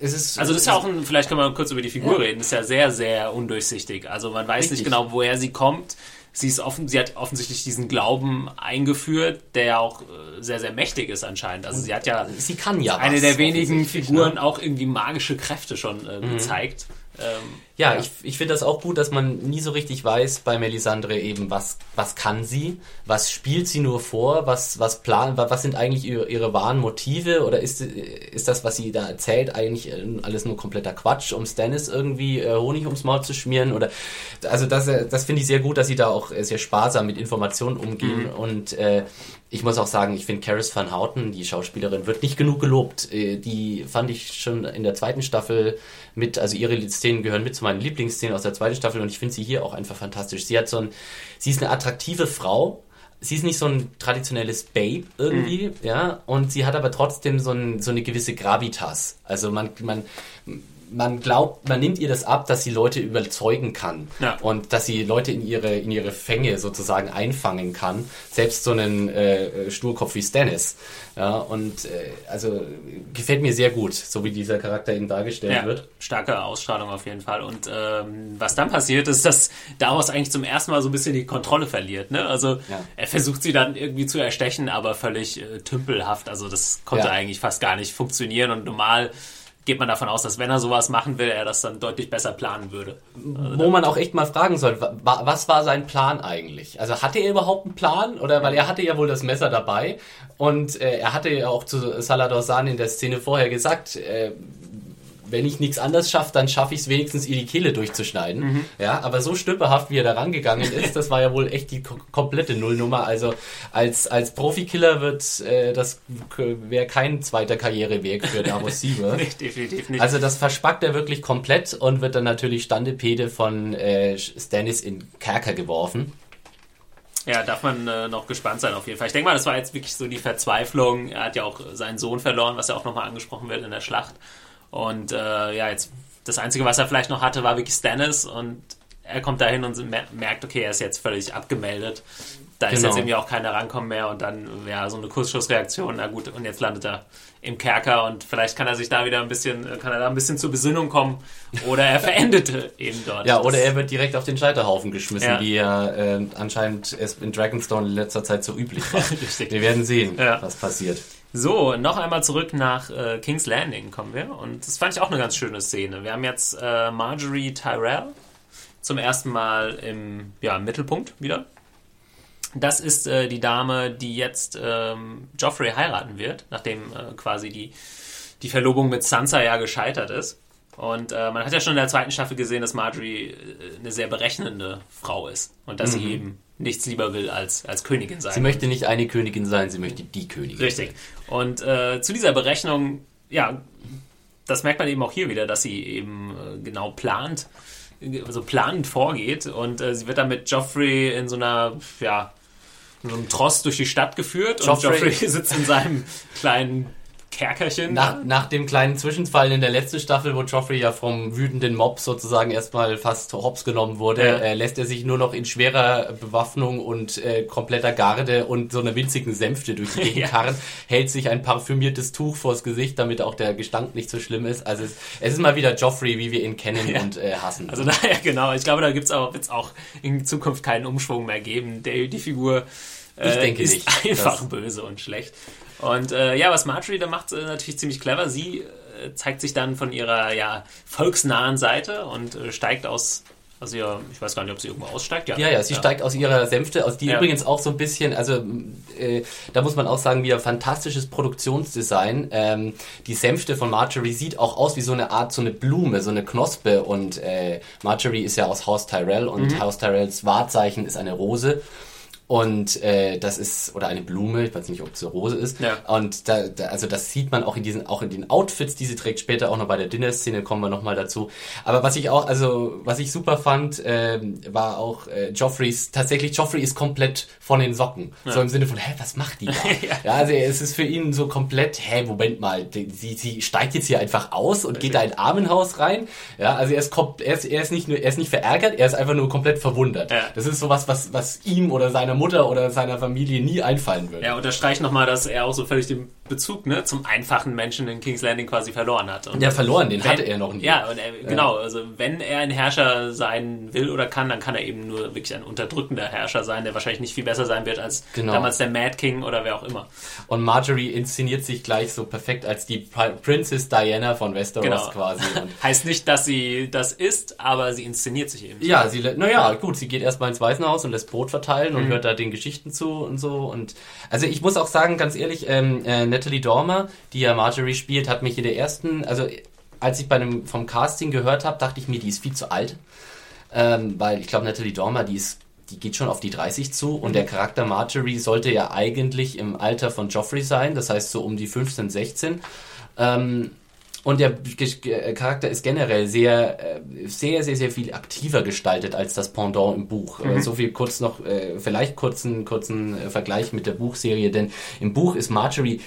es ist,
Also das ist ja auch ein, vielleicht können wir kurz über die Figur reden, ist ja sehr, sehr undurchsichtig. Also man weiß
Richtig.
nicht genau, woher sie kommt. Sie, ist offen, sie hat offensichtlich diesen Glauben eingeführt, der ja auch äh, sehr, sehr mächtig ist anscheinend. Also sie hat ja
sie kann ja
eine
was,
der wenigen
offensichtlich,
Figuren
ne?
auch irgendwie magische Kräfte schon äh, gezeigt. Ähm,
Ja, ich, ich finde das auch gut, dass man nie so richtig weiß bei Melisandre eben, was, was kann sie, was spielt sie nur vor, was, was plan, wa- was sind eigentlich ihre, ihre wahren Motive oder ist, ist das, was sie da erzählt, eigentlich äh, alles nur kompletter Quatsch, um Stannis irgendwie äh, Honig ums Maul zu schmieren oder, also das, äh, das finde ich sehr gut, dass sie da auch sehr sparsam mit Informationen umgehen und äh, ich muss auch sagen, ich finde Caris van Houten, die Schauspielerin, wird nicht genug gelobt. Äh, Die fand ich schon in der zweiten Staffel mit, also ihre Szenen gehören mit zu meinen Lieblingsszenen aus der zweiten Staffel und ich finde sie hier auch einfach fantastisch. Sie hat so ein, sie ist eine attraktive Frau. Sie ist nicht so ein traditionelles Babe irgendwie, ja, und sie hat aber trotzdem so, ein, so eine gewisse Gravitas. Also man, man, man glaubt, man nimmt ihr das ab, dass sie Leute überzeugen kann
Ja.
und dass sie Leute in ihre in ihre Fänge sozusagen einfangen kann, selbst so einen äh, Sturkopf wie Stannis. Ja, und äh, also gefällt mir sehr gut, so wie dieser Charakter eben dargestellt
Ja,
wird.
starke Ausstrahlung auf jeden Fall. Und ähm, was dann passiert, ist, dass Davos eigentlich zum ersten Mal so ein bisschen die Kontrolle verliert. Ne? Also
Ja.
er versucht sie dann irgendwie zu erstechen, aber völlig äh, tümpelhaft. Also das konnte eigentlich fast gar nicht funktionieren. Und normal geht man davon aus, dass wenn er sowas machen will, er das dann deutlich besser planen würde.
Wo man auch echt mal fragen soll, wa- wa- was war sein Plan eigentlich? Also hatte er überhaupt einen Plan? Oder weil er hatte ja wohl das Messer dabei und äh, er hatte ja auch zu Salador San in der Szene vorher gesagt, äh, wenn ich nichts anderes schaffe, dann schaffe ich es wenigstens, ihr die Kehle durchzuschneiden. Ja, aber so stümperhaft, wie er da rangegangen ist, das war ja wohl echt die ko komplette Nullnummer. Also als, als Profikiller wird äh, das wäre kein zweiter Karriereweg für Davos (laughs) Seaworth.
Nee, definitiv nicht.
Also das verspackt er wirklich komplett und wird dann natürlich Standepede von äh, Stannis in Kerker geworfen.
Ja, darf man äh, noch gespannt sein auf jeden Fall. Ich denke mal, das war jetzt wirklich so die Verzweiflung. Er hat ja auch seinen Sohn verloren, was ja auch nochmal angesprochen wird in der Schlacht. Und äh, ja, jetzt das Einzige, was er vielleicht noch hatte, war wirklich Stannis und er kommt dahin und mer- merkt, okay, er ist jetzt völlig abgemeldet. Da ist
Genau.
jetzt irgendwie auch keiner rankommen mehr und dann, ja, so eine Kursschussreaktion, na gut, und jetzt landet er im Kerker und vielleicht kann er sich da wieder ein bisschen, äh, kann er da ein bisschen zur Besinnung kommen oder er verendete (laughs) eben dort.
Ja, oder
Das-
er wird direkt auf den Scheiterhaufen geschmissen,
Ja.
wie er äh, anscheinend es in Dragonstone in letzter Zeit so üblich war. (laughs) Wir werden sehen,
Ja.
was passiert.
So, noch einmal zurück nach äh, King's Landing kommen wir. Und das fand ich auch eine ganz schöne Szene. Wir haben jetzt äh, Marjorie Tyrell zum ersten Mal im, ja, im Mittelpunkt wieder. Das ist äh, die Dame, die jetzt ähm, Joffrey heiraten wird, nachdem äh, quasi die, die Verlobung mit Sansa ja gescheitert ist. Und äh, man hat ja schon in der zweiten Staffel gesehen, dass Marjorie äh, eine sehr berechnende Frau ist und dass sie eben nichts lieber will als, als Königin sein.
Sie möchte nicht eine Königin sein, sie möchte die Königin
Richtig.
sein.
Und äh, zu dieser Berechnung, ja, das merkt man eben auch hier wieder, dass sie eben äh, genau plant, also planend vorgeht. Und äh, sie wird dann mit Joffrey in so einer, ja, in so einem Tross durch die Stadt geführt. Und
Joffrey-
Joffrey (laughs) sitzt in seinem kleinen Kerkerchen.
Nach, nach dem kleinen Zwischenfall in der letzten Staffel, wo Joffrey ja vom wütenden Mob sozusagen erstmal fast hops genommen wurde,
Ja.
äh, lässt er sich nur noch in schwerer Bewaffnung und äh, kompletter Garde und so einer winzigen Sänfte durch die (laughs) Gegend
Ja.
karren, hält sich ein parfümiertes Tuch vors Gesicht, damit auch der Gestank nicht so schlimm ist. Also es, es ist mal wieder Joffrey, wie wir ihn kennen und äh, hassen.
Also (laughs) daher, genau, ich glaube, da gibt's auch, wird's auch in Zukunft keinen Umschwung mehr geben. Der, die Figur äh,
Ich denke
ist
nicht. (laughs)
einfach
Das-
böse und schlecht. Und äh, ja, was Marjorie da macht, äh, natürlich ziemlich clever. Sie äh, zeigt sich dann von ihrer ja, volksnahen Seite und äh, steigt aus, also ihr, ich weiß gar nicht, ob sie irgendwo aussteigt.
Ja, ja, sie steigt aus ihrer Sänfte, aus die
Ja.
übrigens auch so ein bisschen, also äh, da muss man auch sagen, wieder fantastisches Produktionsdesign. Ähm, die Sänfte von Marjorie sieht auch aus wie so eine Art, so eine Blume, so eine Knospe und äh, Marjorie ist ja aus Haus Tyrell und Haus Tyrells Wahrzeichen ist eine Rose. Und äh, das ist, oder eine Blume, ich weiß nicht, ob es eine Rose ist.
Ja.
Und da, da, also das sieht man auch in diesen, auch in den Outfits, die sie trägt, später auch noch bei der Dinner-Szene, kommen wir nochmal dazu. Aber was ich auch, also was ich super fand, ähm, war auch äh, Joffreys, tatsächlich Joffrey ist komplett von den Socken. So im Sinne von, hä, was macht die da? (laughs) ja. also es ist für ihn so komplett, hä, Moment mal, die, sie, sie steigt jetzt hier einfach aus und geht da in ein Armenhaus rein. Ja, also er ist, er ist, er ist nicht nur, er ist nicht verärgert, er ist einfach nur komplett verwundert.
Ja.
Das ist sowas, was, was ihm oder seiner Mutter oder seiner Familie nie einfallen würde.
Ja, unterstreicht nochmal, dass er auch so völlig den Bezug ne, zum einfachen Menschen in King's Landing quasi verloren hat. Und
Der verloren, den
wenn-
hatte er noch nie.
Ja, und er, genau, also wenn er ein Herrscher sein will oder kann, dann kann er eben nur wirklich ein unterdrückender Herrscher sein, der wahrscheinlich nicht viel besser sein wird als
Genau.
damals der Mad King oder wer auch immer.
Und Marjorie inszeniert sich gleich so perfekt als die Pri- Princess Diana von Westeros
Genau.
quasi. (laughs)
Heißt nicht, dass sie das ist, aber sie inszeniert sich eben.
ja, sie, lä- naja, gut, sie geht erstmal ins Waisenhaus und lässt Brot verteilen
Mhm.
und hört da den Geschichten zu und so. Und also ich muss auch sagen, ganz ehrlich, ähm, äh, Natalie Dormer, die ja Marjorie spielt, hat mich in der ersten, also als ich bei einem vom Casting gehört habe, dachte ich mir, die ist viel zu alt. Ähm, weil ich glaube, Natalie Dormer, die ist, die geht schon auf die 30 zu und der Charakter Marjorie sollte ja eigentlich im Alter von Joffrey sein, das heißt so um die 15, 16. Ähm, und der G Charakter ist generell sehr, äh, sehr, sehr, sehr viel aktiver gestaltet als das Pendant im Buch. Äh, So viel kurz noch, äh, vielleicht kurzen, kurzen äh, Vergleich mit der Buchserie, denn im Buch ist Marjorie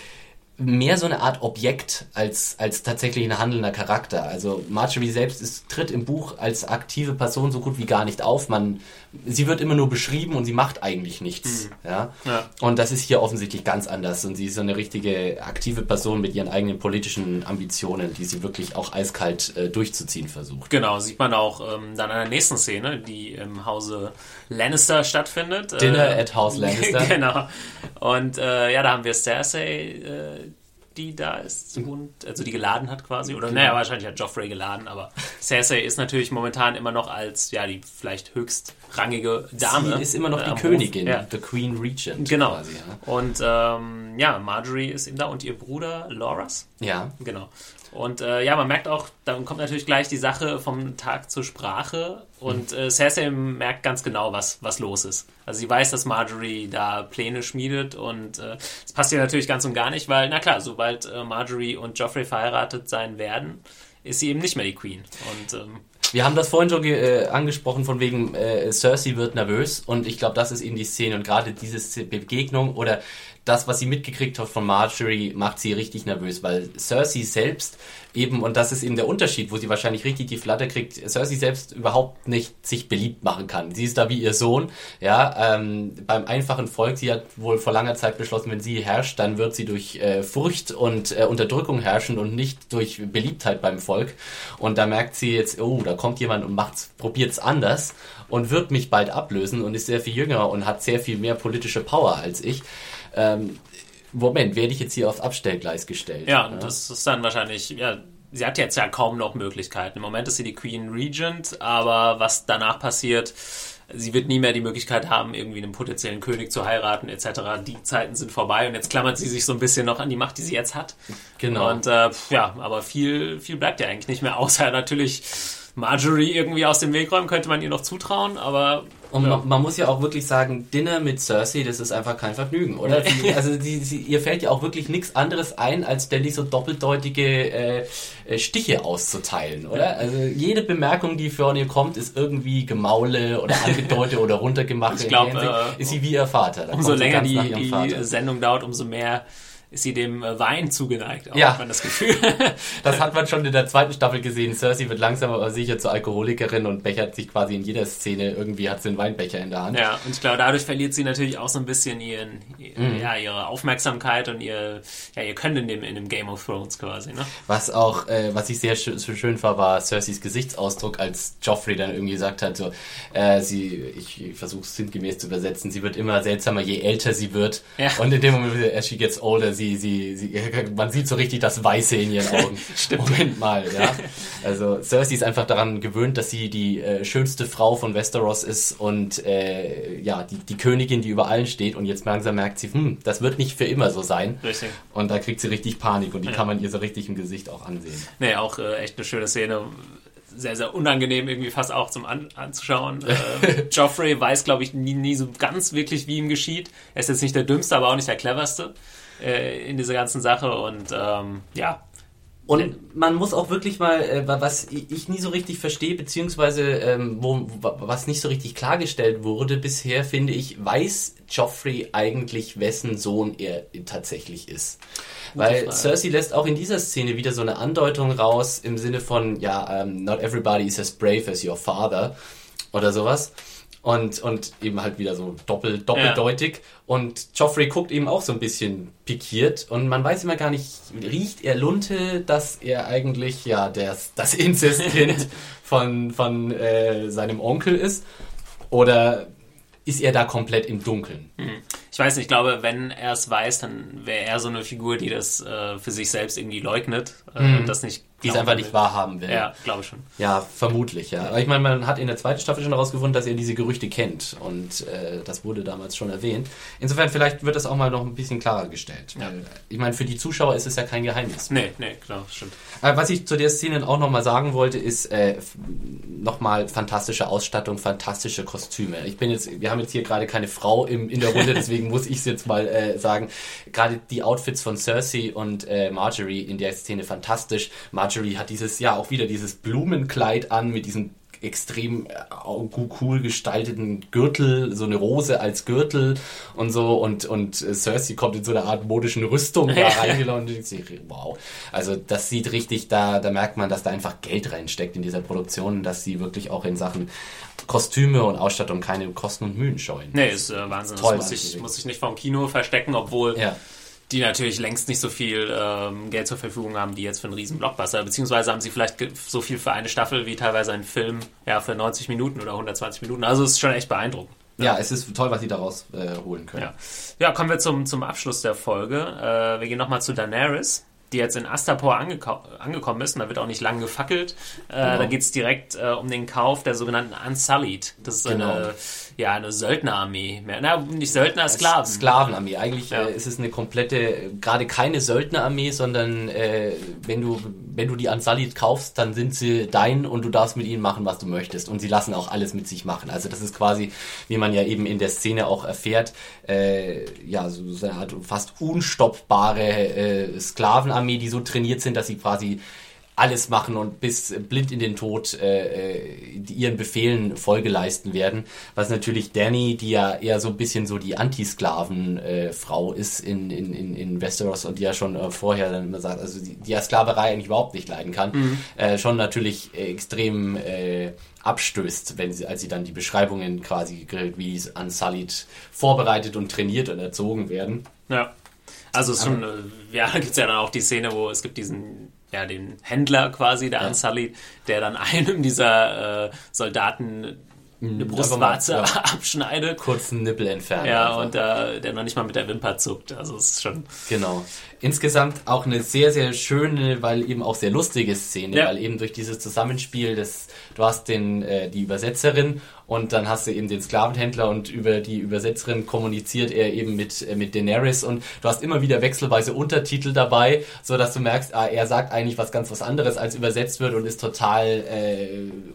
mehr so eine Art Objekt als, als tatsächlich ein handelnder Charakter. Also Marjorie selbst ist, tritt im Buch als aktive Person so gut wie gar nicht auf. Man, sie wird immer nur beschrieben und sie macht eigentlich nichts. Mhm. Ja? ja? Und das ist hier offensichtlich ganz anders. Und sie ist so eine richtige aktive Person mit ihren eigenen politischen Ambitionen, die sie wirklich auch eiskalt äh, durchzuziehen versucht.
Genau, sieht man auch ähm, dann in der nächsten Szene, die im Hause Lannister stattfindet.
Dinner äh, at House (laughs) Lannister.
genau. Und äh, ja, da haben wir Cersei, äh, die da ist und also die geladen hat quasi. Oder genau. naja, wahrscheinlich hat Joffrey geladen, aber (laughs) Cersei ist natürlich momentan immer noch als ja die vielleicht höchstrangige Dame.
Sie ist immer noch die Königin, ja. the Queen Regent.
Genau. Quasi, ja. Und ähm, ja, Marjorie ist eben da und ihr Bruder Loras.
Ja.
Genau. Und äh, ja, man merkt auch, dann kommt natürlich gleich die Sache vom Tag zur Sprache und äh, Cersei merkt ganz genau, was, was los ist. Also sie weiß, dass Marjorie da Pläne schmiedet und äh, das passt ihr natürlich ganz und gar nicht, weil, na klar, sobald äh, Marjorie und Joffrey verheiratet sein werden, ist sie eben nicht mehr die Queen. Und ähm,
wir haben das vorhin schon äh, angesprochen, von wegen äh, Cersei wird nervös und ich glaube, das ist eben die Szene und gerade diese Begegnung oder das, was sie mitgekriegt hat von Marjorie, macht sie richtig nervös, weil Cersei selbst eben, und das ist eben der Unterschied, wo sie wahrscheinlich richtig die Flatter kriegt, Cersei selbst überhaupt nicht sich beliebt machen kann. Sie ist da wie ihr Sohn, ja, ähm, beim einfachen Volk, sie hat wohl vor langer Zeit beschlossen, wenn sie herrscht, dann wird sie durch äh, Furcht und äh, Unterdrückung herrschen und nicht durch Beliebtheit beim Volk. Und da merkt sie jetzt, oh, da kommt jemand und macht's, probiert's anders und wird mich bald ablösen und ist sehr viel jünger und hat sehr viel mehr politische Power als ich ähm, Moment, werde ich jetzt hier aufs Abstellgleis gestellt?
Ja, ja, das ist dann wahrscheinlich, ja, sie hat jetzt ja kaum noch Möglichkeiten. Im Moment ist sie die Queen Regent, aber was danach passiert, sie wird nie mehr die Möglichkeit haben, irgendwie einen potenziellen König zu heiraten, etc. Die Zeiten sind vorbei und jetzt klammert sie sich so ein bisschen noch an die Macht, die sie jetzt hat.
Genau.
Und äh, ja, aber viel, viel bleibt ja eigentlich nicht mehr, (laughs) außer natürlich Marjorie irgendwie aus dem Weg räumen, könnte man ihr noch zutrauen, aber
und ja. man, man, muss ja auch wirklich sagen, Dinner mit Cersei, das ist einfach kein Vergnügen, oder? Sie, also die, sie, ihr fällt ja auch wirklich nichts anderes ein, als ständig so doppeldeutige äh, äh, Stiche auszuteilen, oder? Also jede Bemerkung, die von ihr kommt, ist irgendwie Gemaule oder angedeutet oder runtergemacht. (laughs)
Ich glaube, äh,
ist sie wie ihr Vater.
Da umso länger die, die Sendung dauert, umso mehr ist sie dem äh, Wein zugeneigt,
auch, ja. hat
man das Gefühl. (laughs)
das hat man schon in der zweiten Staffel gesehen. Cersei wird langsam aber sicher zur Alkoholikerin und bechert sich quasi in jeder Szene. Irgendwie hat sie einen Weinbecher in der Hand.
Ja, und ich glaube, dadurch verliert sie natürlich auch so ein bisschen ihren, mhm. ja, ihre Aufmerksamkeit und ihr, ja, ihr Können in dem, in dem Game of Thrones quasi. Ne?
Was auch, äh, was ich sehr schön, schön war, war Cerseis Gesichtsausdruck, als Joffrey dann irgendwie gesagt hat, so, äh, sie, ich, ich versuche es sinngemäß zu übersetzen, sie wird immer seltsamer, je älter sie wird. Ja. Und in dem Moment, as she gets older, sie sie, sie, sie, (laughs) man sieht so richtig das Weiße in ihren Augen. (laughs)
Stimmt.
Moment mal, ja. (laughs) Also Cersei ist einfach daran gewöhnt, dass sie die äh, schönste Frau von Westeros ist und äh, ja, die, die Königin, die über allen steht und jetzt langsam merkt sie, hm, das wird nicht für immer so sein.
Richtig.
Und da kriegt sie richtig Panik und die ja. kann man ihr so richtig im Gesicht auch ansehen.
Nee, auch äh, echt eine schöne Szene sehr, sehr unangenehm irgendwie fast auch zum An anzuschauen. Äh, Joffrey weiß, glaube ich, nie, nie so ganz wirklich, wie ihm geschieht. Er ist jetzt nicht der Dümmste, aber auch nicht der Cleverste äh, in dieser ganzen Sache und ähm, ja.
Und man muss auch wirklich mal, äh, was ich nie so richtig verstehe, beziehungsweise ähm, wo, was nicht so richtig klargestellt wurde bisher, finde ich, weiß Joffrey eigentlich, wessen Sohn er tatsächlich ist. Weil Cersei lässt auch in dieser Szene wieder so eine Andeutung raus im Sinne von, ja, um, ähm, not everybody is as brave as your father oder sowas und, und eben halt wieder so doppel, doppeldeutig. Ja. Und Joffrey guckt eben auch so ein bisschen pikiert und man weiß immer gar nicht, riecht er Lunte, dass er eigentlich ja das, das (laughs) Inzestkind (laughs) von, von äh, seinem Onkel ist? Oder ist er da komplett im Dunkeln?
Hm. Ich weiß nicht, ich glaube, wenn er es weiß, dann wäre er so eine Figur, die das äh, für sich selbst irgendwie leugnet äh, und das nicht
die es einfach nicht wahrhaben will.
Ja, glaube ich schon.
Ja, vermutlich, ja. Aber ich meine, man hat in der zweiten Staffel schon herausgefunden, dass er diese Gerüchte kennt. Und äh, das wurde damals schon erwähnt. Insofern, vielleicht wird das auch mal noch ein bisschen klarer gestellt. Ja. ich meine, für die Zuschauer ist es ja kein Geheimnis.
Nee, nee, klar, stimmt.
Äh, was ich zu der Szene auch nochmal sagen wollte, ist äh, nochmal fantastische Ausstattung, fantastische Kostüme. Ich bin jetzt, wir haben jetzt hier gerade keine Frau im, in der Runde, (laughs) deswegen muss ich es jetzt mal äh, sagen. Gerade die Outfits von Cersei und äh, Marjorie in der Szene fantastisch. Marjorie Marjorie hat dieses, ja, auch wieder dieses Blumenkleid an mit diesen extrem äh, cool gestalteten Gürtel, so eine Rose als Gürtel und so und, und äh, Cersei kommt in so eine Art modischen Rüstung da reingelaufen und ich denke, wow. Also das sieht richtig, da, da merkt man, dass da einfach Geld reinsteckt in dieser Produktion, dass sie wirklich auch in Sachen Kostüme und Ausstattung keine Kosten und Mühen scheuen.
Nee, ist äh, Wahnsinn.
Toll,
das muss ich, muss ich nicht vom Kino verstecken, obwohl
Ja.
Die natürlich längst nicht so viel ähm, Geld zur Verfügung haben, die jetzt für einen riesen Blockbuster. Beziehungsweise haben sie vielleicht so viel für eine Staffel wie teilweise ein Film ja, für 90 Minuten oder 120 Minuten. Also es ist schon echt beeindruckend.
Ja, es ist toll, was sie daraus äh, holen können.
Ja, ja kommen wir zum, zum Abschluss der Folge. Äh, wir gehen nochmal zu Daenerys, die jetzt in Astapor angeko angekommen ist. Und da wird auch nicht lang gefackelt. Äh, Da geht es direkt äh, um den Kauf der sogenannten Unsullied. Das ist
Genau.
eine, ja, eine Söldnerarmee. Mehr- Na, nicht Söldner, Sklaven.
Sklavenarmee. Eigentlich
Ja.
äh, ist es eine komplette, gerade keine Söldnerarmee, sondern äh, wenn du wenn du die Ansalit kaufst, dann sind sie dein und du darfst mit ihnen machen, was du möchtest. Und sie lassen auch alles mit sich machen. Also das ist quasi, wie man ja eben in der Szene auch erfährt, äh, ja, so, eine Art fast unstoppbare äh, Sklavenarmee, die so trainiert sind, dass sie quasi alles machen und bis blind in den Tod äh, äh, ihren Befehlen Folge leisten werden. Was natürlich Danny, die ja eher so ein bisschen so die Anti-Sklaven-Frau ist in, in, in, in Westeros und die ja schon äh, vorher dann immer sagt, also die, die ja Sklaverei eigentlich überhaupt nicht leiden kann, äh, schon natürlich äh, extrem äh, abstößt, wenn sie, als sie dann die Beschreibungen quasi wie es Unsullied vorbereitet und trainiert und erzogen werden.
Ja. Also es schon, äh, ja, (laughs) gibt es ja dann auch die Szene, wo es gibt diesen, ja, den Händler quasi, der Unsullied, der dann (laughs) einem dieser äh, Soldaten eine Brustwarze
ja. (laughs)
abschneidet.
Kurzen Nippel entfernen.
Ja,
einfach.
und äh, der noch nicht mal mit der Wimper zuckt. Also es ist schon.
Genau. Insgesamt auch eine sehr, sehr schöne, weil eben auch sehr lustige Szene,
Ja.
weil eben durch dieses Zusammenspiel des, du hast den, äh, die Übersetzerin und dann hast du eben den Sklavenhändler und über die Übersetzerin kommuniziert er eben mit, äh, mit Daenerys und du hast immer wieder wechselweise Untertitel dabei, so dass du merkst, ah, er sagt eigentlich was ganz was anderes, als übersetzt wird und ist total äh,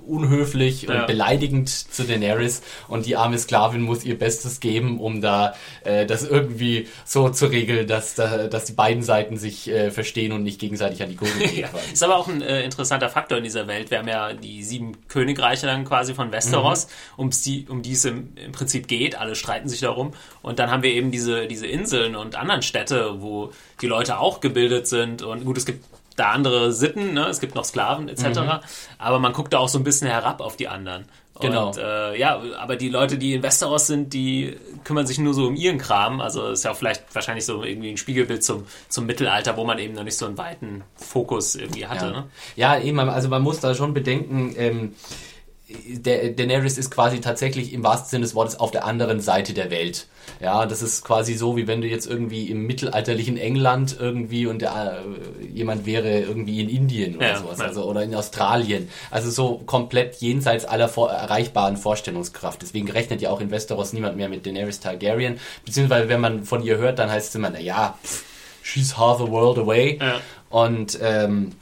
unhöflich und
Ja.
beleidigend zu Daenerys und die arme Sklavin muss ihr Bestes geben, um da äh, das irgendwie so zu regeln, dass, da, dass die beiden Seiten sich äh, verstehen und nicht gegenseitig an die Gurgel (laughs) gehen.
Ja. Ist aber auch ein äh, interessanter Faktor in dieser Welt. Wir haben ja die sieben Königreiche dann quasi von Westeros, um, die, um die es im, im Prinzip geht. Alle streiten sich darum. Und dann haben wir eben diese, diese Inseln und anderen Städte, wo die Leute auch gebildet sind. Und gut, es gibt da andere Sitten, ne? es gibt noch Sklaven etc. Aber man guckt da auch so ein bisschen herab auf die anderen.
Genau.
Und äh, ja, aber die Leute, die in Westeros sind, die kümmern sich nur so um ihren Kram. Also ist ja auch vielleicht wahrscheinlich so irgendwie ein Spiegelbild zum, zum Mittelalter, wo man eben noch nicht so einen weiten Fokus irgendwie hatte.
Ja.
Ne?
ja, eben, also man muss da schon bedenken, ähm, der Daenerys ist quasi tatsächlich im wahrsten Sinne des Wortes auf der anderen Seite der Welt. Ja, das ist quasi so, wie wenn du jetzt irgendwie im mittelalterlichen England irgendwie und der, äh, jemand wäre irgendwie in Indien oder
Ja,
sowas, also oder in Australien. Also so komplett jenseits aller vor erreichbaren Vorstellungskraft. Deswegen rechnet ja auch in Westeros niemand mehr mit Daenerys Targaryen. Beziehungsweise wenn man von ihr hört, dann heißt es immer, na ja, pff, she's half the world away.
Ja.
Und ähm,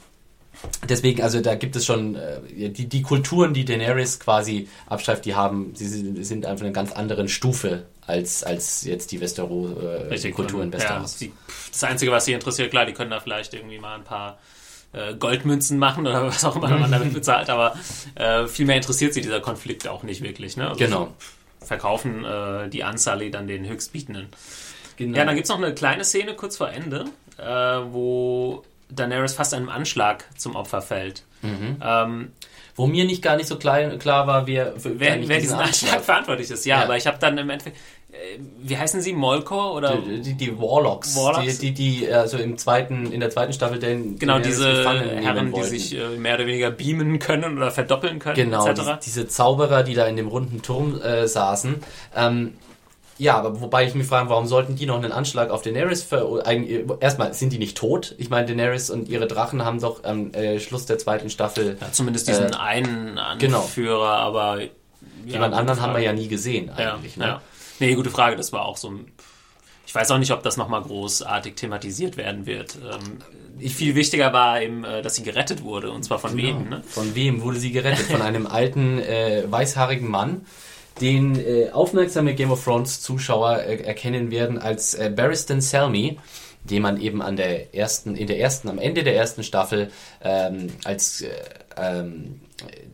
Deswegen, also da gibt es schon äh, die, die Kulturen, die Daenerys quasi abschreibt, die haben, sie sind einfach eine ganz anderen Stufe als, als jetzt die Westeros, äh,
Richtig.
Kultur in
Und,
Westeros.
Ja, die, das Einzige, was sie interessiert, klar, die können da vielleicht irgendwie mal ein paar äh, Goldmünzen machen oder (laughs) was auch immer man damit (laughs) bezahlt, aber äh, viel mehr interessiert sie dieser Konflikt auch nicht wirklich. Ne? Also
Genau.
Verkaufen äh, die Unsully dann den Höchstbietenden.
Genau.
Ja, dann gibt's noch eine kleine Szene kurz vor Ende, äh, wo Daenerys fast einem Anschlag zum Opfer fällt.
Mhm.
Ähm,
Wo mir nicht gar nicht so klar, klar war, wer, für,
wer, wer diesen Anschlag verantwortlich ist. Ja,
Ja.
aber ich habe dann im Endeffekt, äh, wie heißen sie, Molkor oder
die, die, die Warlocks,
Warlocks?
die, die, die also im zweiten, in der zweiten Staffel den
genau diese Herren, die sich äh, mehr oder weniger beamen können oder verdoppeln können,
Genau,
etc.
die, diese Zauberer, die da in dem runden Turm äh, saßen. Ähm, ja, aber wobei ich mich frage, warum sollten die noch einen Anschlag auf Daenerys ver... eigentlich- Erstmal, sind die nicht tot? Ich meine, Daenerys und ihre Drachen haben doch am äh, Schluss der zweiten Staffel...
ja, zumindest diesen
äh,
einen
genau.
Anführer, aber ja,
jemand anderen haben wir ja nie gesehen eigentlich.
ja,
ne?
ja. Nee, gute Frage, das war auch so ein... Ich weiß auch nicht, ob das nochmal großartig thematisiert werden wird. Ähm, viel wichtiger war eben, äh, dass sie gerettet wurde, und zwar von wem, ne?
Von wem wurde sie gerettet? Von (laughs) einem alten, äh, weißhaarigen Mann, den äh, aufmerksame Game of Thrones Zuschauer äh, erkennen werden als äh, Barristan Selmy. den man eben an der ersten, in der ersten, am Ende der ersten Staffel ähm, als äh, ähm,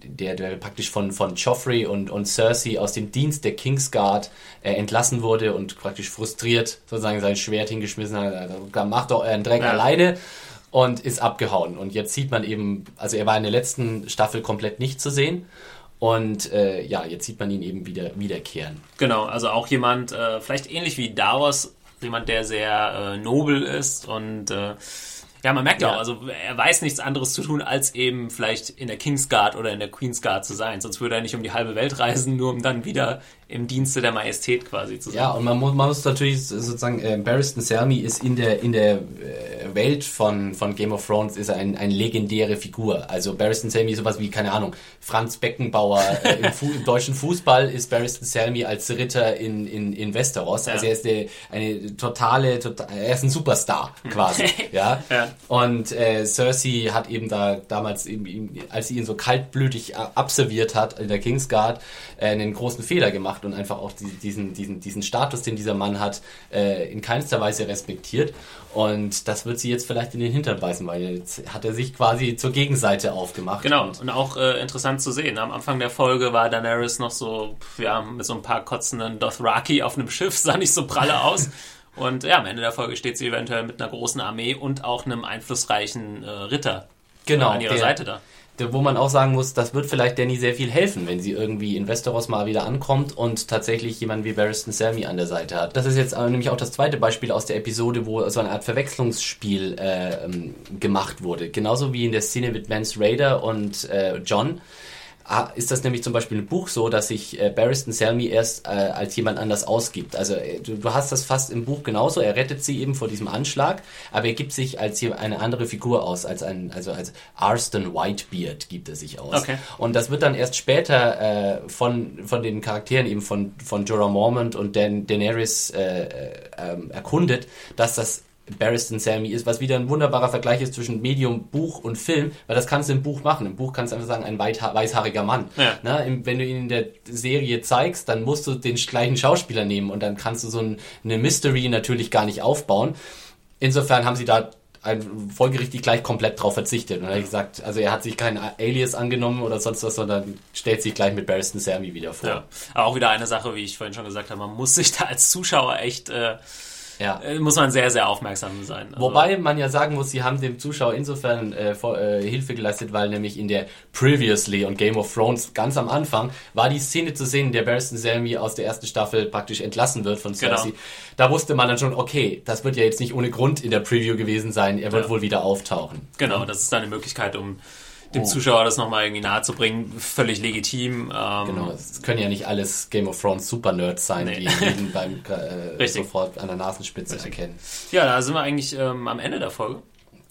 der, der praktisch von, von Joffrey und, und Cersei aus dem Dienst der Kingsguard äh, entlassen wurde und praktisch frustriert sozusagen sein Schwert hingeschmissen hat. Also, macht doch euren Dreck ja. alleine und ist abgehauen. Und jetzt sieht man eben, also er war in der letzten Staffel komplett nicht zu sehen. Und äh, ja, jetzt sieht man ihn eben wieder wiederkehren.
Genau, also auch jemand, äh, vielleicht ähnlich wie Davos, jemand, der sehr äh, nobel ist und äh, ja, man merkt ja auch, also er weiß nichts anderes zu tun, als eben vielleicht in der Kingsguard oder in der Queensguard zu sein. Sonst würde er nicht um die halbe Welt reisen, nur um dann wieder im Dienste der Majestät quasi zu sein.
Ja, und man muss, man muss natürlich sozusagen, äh, Barristan Selmy ist in der, in der äh, Welt von, von Game of Thrones ist ein, eine legendäre Figur. Also Barristan Selmy ist sowas wie, keine Ahnung, Franz Beckenbauer äh, im, Fu im, deutschen Fußball ist Barristan Selmy als Ritter in, in, in Westeros. Also ja. er ist der, eine totale, total, er ist ein Superstar quasi. (laughs) ja? ja. Und äh, Cersei hat eben da damals, eben, als sie ihn so kaltblütig abserviert hat in der Kingsguard, äh, einen großen Fehler gemacht macht und einfach auch diesen, diesen, diesen Status, den dieser Mann hat, äh, in keinster Weise respektiert. Und das wird sie jetzt vielleicht in den Hintern beißen, weil jetzt hat er sich quasi zur Gegenseite aufgemacht.
Genau, und, und auch äh, interessant zu sehen. Am Anfang der Folge war Daenerys noch so, ja, mit so ein paar kotzenden Dothraki auf einem Schiff, (laughs) sah nicht so pralle aus. Und ja, am Ende der Folge steht sie eventuell mit einer großen Armee und auch einem einflussreichen äh, Ritter
genau,
an ihrer der, Seite da
wo man auch sagen muss, das wird vielleicht Danny sehr viel helfen, wenn sie irgendwie in Westeros mal wieder ankommt und tatsächlich jemanden wie Barristan Selmy an der Seite hat. Das ist jetzt nämlich auch das zweite Beispiel aus der Episode, wo so eine Art Verwechslungsspiel äh, ähm, gemacht wurde. Genauso wie in der Szene mit Mance Raider und äh, John ist das nämlich zum Beispiel im Buch so, dass sich äh, Barristan Selmy erst äh, als jemand anders ausgibt. Also äh, du, du, hast das fast im Buch genauso. Er rettet sie eben vor diesem Anschlag, aber er gibt sich als eine andere Figur aus, als ein, also als Arston Whitebeard gibt er sich aus. Okay. Und das wird dann erst später äh, von von den Charakteren eben von von Jorah Mormont und Dan Daenerys äh, äh, ähm, erkundet, dass das Barristan Sammy ist, was wieder ein wunderbarer Vergleich ist zwischen Medium, Buch und Film, weil das kannst du im Buch machen. Im Buch kannst du einfach sagen, ein weißhaariger Mann. Ja. Na, wenn du ihn in der Serie zeigst, dann musst du den gleichen Schauspieler nehmen und dann kannst du so ein, eine Mystery natürlich gar nicht aufbauen. Insofern haben sie da folgerichtig gleich komplett drauf verzichtet. Und er hat gesagt, also er hat sich kein Alias angenommen oder sonst was, sondern stellt sich gleich mit Barristan Sammy wieder vor. Ja.
Aber auch wieder eine Sache, wie ich vorhin schon gesagt habe, man muss sich da als Zuschauer echt äh, ja. Äh, muss man sehr, sehr aufmerksam sein.
Also Wobei man ja sagen muss, sie haben dem Zuschauer insofern äh, vor, äh, Hilfe geleistet, weil nämlich in der Previously und Game of Thrones ganz am Anfang war die Szene zu sehen, in der Barristan Selmy aus der ersten Staffel praktisch entlassen wird von Cersei. Genau. Da wusste man dann schon, okay, das wird ja jetzt nicht ohne Grund in der Preview gewesen sein, er wird ja. wohl wieder auftauchen.
Genau, das ist eine Möglichkeit, um dem oh. Zuschauer das nochmal irgendwie nahe zu bringen, völlig legitim.
Ähm genau, es können ja nicht alles Game of Thrones Super-Nerds sein, nee. die jeden beim (laughs) äh, sofort an der Nasenspitze Richtig. erkennen.
Ja, da sind wir eigentlich ähm, am Ende der Folge.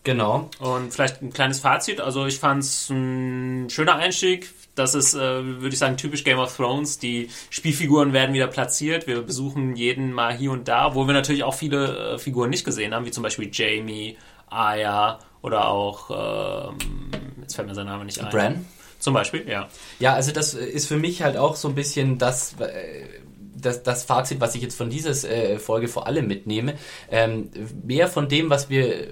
Genau.
Und vielleicht ein kleines Fazit. Also ich fand es ein schöner Einstieg. Das ist, äh, würde ich sagen, typisch Game of Thrones. Die Spielfiguren werden wieder platziert. Wir besuchen jeden mal hier und da, wo wir natürlich auch viele äh, Figuren nicht gesehen haben, wie zum Beispiel Jamie, Aya oder auch, ähm, jetzt fällt mir sein Name nicht ein.
Bran?
Zum Beispiel, ja.
Ja, also das ist für mich halt auch so ein bisschen das, äh, das, das Fazit, was ich jetzt von dieser äh, Folge vor allem mitnehme. Ähm, mehr von dem, was wir,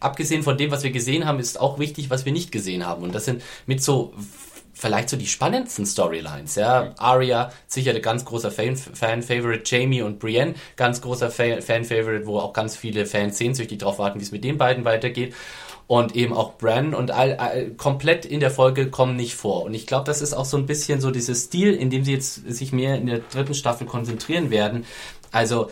abgesehen von dem, was wir gesehen haben, ist auch wichtig, was wir nicht gesehen haben. Und das sind mit so vielleicht so die spannendsten Storylines. Ja, Arya sicher ein ganz großer Fan-Favorite, Jamie und Brienne ganz großer Fan-Favorite, wo auch ganz viele Fans sehnsüchtig drauf warten, wie es mit den beiden weitergeht. Und eben auch Bran und all, all, komplett in der Folge kommen nicht vor. Und ich glaube, das ist auch so ein bisschen so dieses Stil, in dem sie jetzt sich mehr in der dritten Staffel konzentrieren werden. Also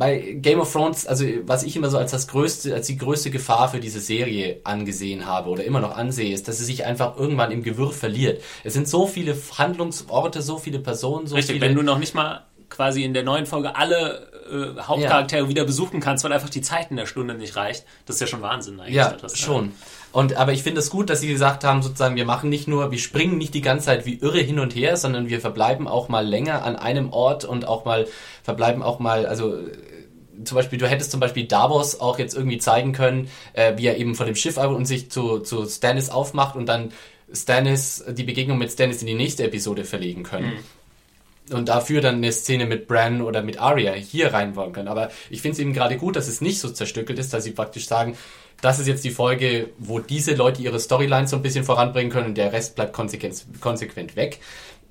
bei Game of Thrones, also was ich immer so als das größte, als die größte Gefahr für diese Serie angesehen habe oder immer noch ansehe, ist, dass sie sich einfach irgendwann im Gewirr verliert. Es sind so viele Handlungsorte, so viele Personen, so
Richtig,
viele.
Wenn du noch nicht mal quasi in der neuen Folge alle äh, Hauptcharaktere ja. wieder besuchen kannst, weil einfach die Zeit in der Stunde nicht reicht, das ist ja schon Wahnsinn eigentlich.
Ja, schon. Und aber ich finde es gut, dass sie gesagt haben, sozusagen, wir machen nicht nur, wir springen nicht die ganze Zeit wie irre hin und her, sondern wir verbleiben auch mal länger an einem Ort und auch mal verbleiben auch mal, also äh, zum Beispiel, du hättest zum Beispiel Davos auch jetzt irgendwie zeigen können, äh, wie er eben von dem Schiff und sich zu, zu Stannis aufmacht und dann Stannis, die Begegnung mit Stannis in die nächste Episode verlegen können. Mhm und dafür dann eine Szene mit Bran oder mit Arya hier reinbauen können. Aber ich finde es eben gerade gut, dass es nicht so zerstückelt ist, dass sie praktisch sagen, das ist jetzt die Folge, wo diese Leute ihre Storylines so ein bisschen voranbringen können und der Rest bleibt konsequent, konsequent weg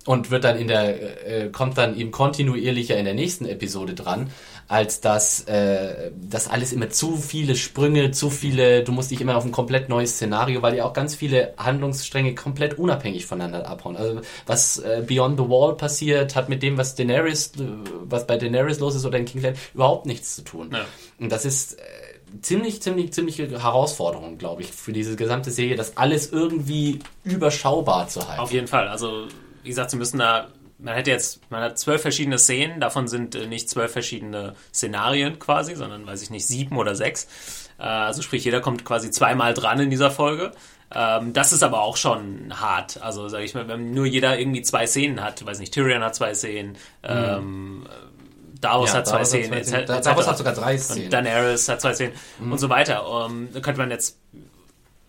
und wird dann in der äh, kommt dann eben kontinuierlicher in der nächsten Episode dran, als dass äh, das alles immer zu viele Sprünge, zu viele, du musst dich immer auf ein komplett neues Szenario, weil ja auch ganz viele Handlungsstränge komplett unabhängig voneinander abhauen. Also was äh, Beyond the Wall passiert, hat mit dem, was Daenerys, äh, was bei Daenerys los ist oder in King's Landing, überhaupt nichts zu tun. Ja. Und das ist äh, ziemlich, ziemlich, ziemliche Herausforderung, glaube ich, für diese gesamte Serie, das alles irgendwie überschaubar zu halten.
Auf jeden Fall. Also wie gesagt, sie müssen da, man hätte jetzt, man hat zwölf verschiedene Szenen, davon sind äh, nicht zwölf verschiedene Szenarien quasi, sondern, weiß ich nicht, sieben oder sechs. Äh, also sprich, jeder kommt quasi zweimal dran in dieser Folge. Ähm, das ist aber auch schon hart. Also, sage ich mal, wenn nur jeder irgendwie zwei Szenen hat, weiß nicht, Tyrion hat zwei Szenen, ähm, Davos ja, hat zwei Szenen,
hat zwei Szenen. Davos hat sogar drei Szenen.
Und Daenerys hat zwei Szenen mhm. und so weiter. Um, ähm, da könnte man jetzt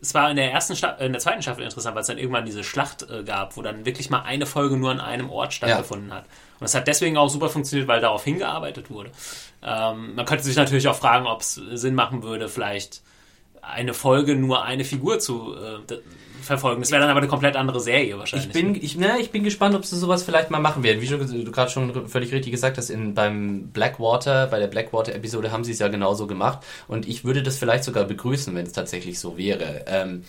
es war in der ersten Sta in der zweiten Staffel interessant, weil es dann irgendwann diese Schlacht äh, gab, wo dann wirklich mal eine Folge nur an einem Ort stattgefunden ja. hat. Und das hat deswegen auch super funktioniert, weil darauf hingearbeitet wurde. Ähm, man könnte sich natürlich auch fragen, ob es Sinn machen würde, vielleicht eine Folge nur eine Figur zu äh, verfolgen. Das wäre dann aber eine komplett andere Serie wahrscheinlich.
Ich bin, ich, na, ich bin gespannt, ob sie sowas vielleicht mal machen werden. Wie du gerade schon völlig richtig gesagt hast, in, beim Blackwater, bei der Blackwater-Episode haben sie es ja genauso gemacht. Und ich würde das vielleicht sogar begrüßen, wenn es tatsächlich so wäre. Ähm,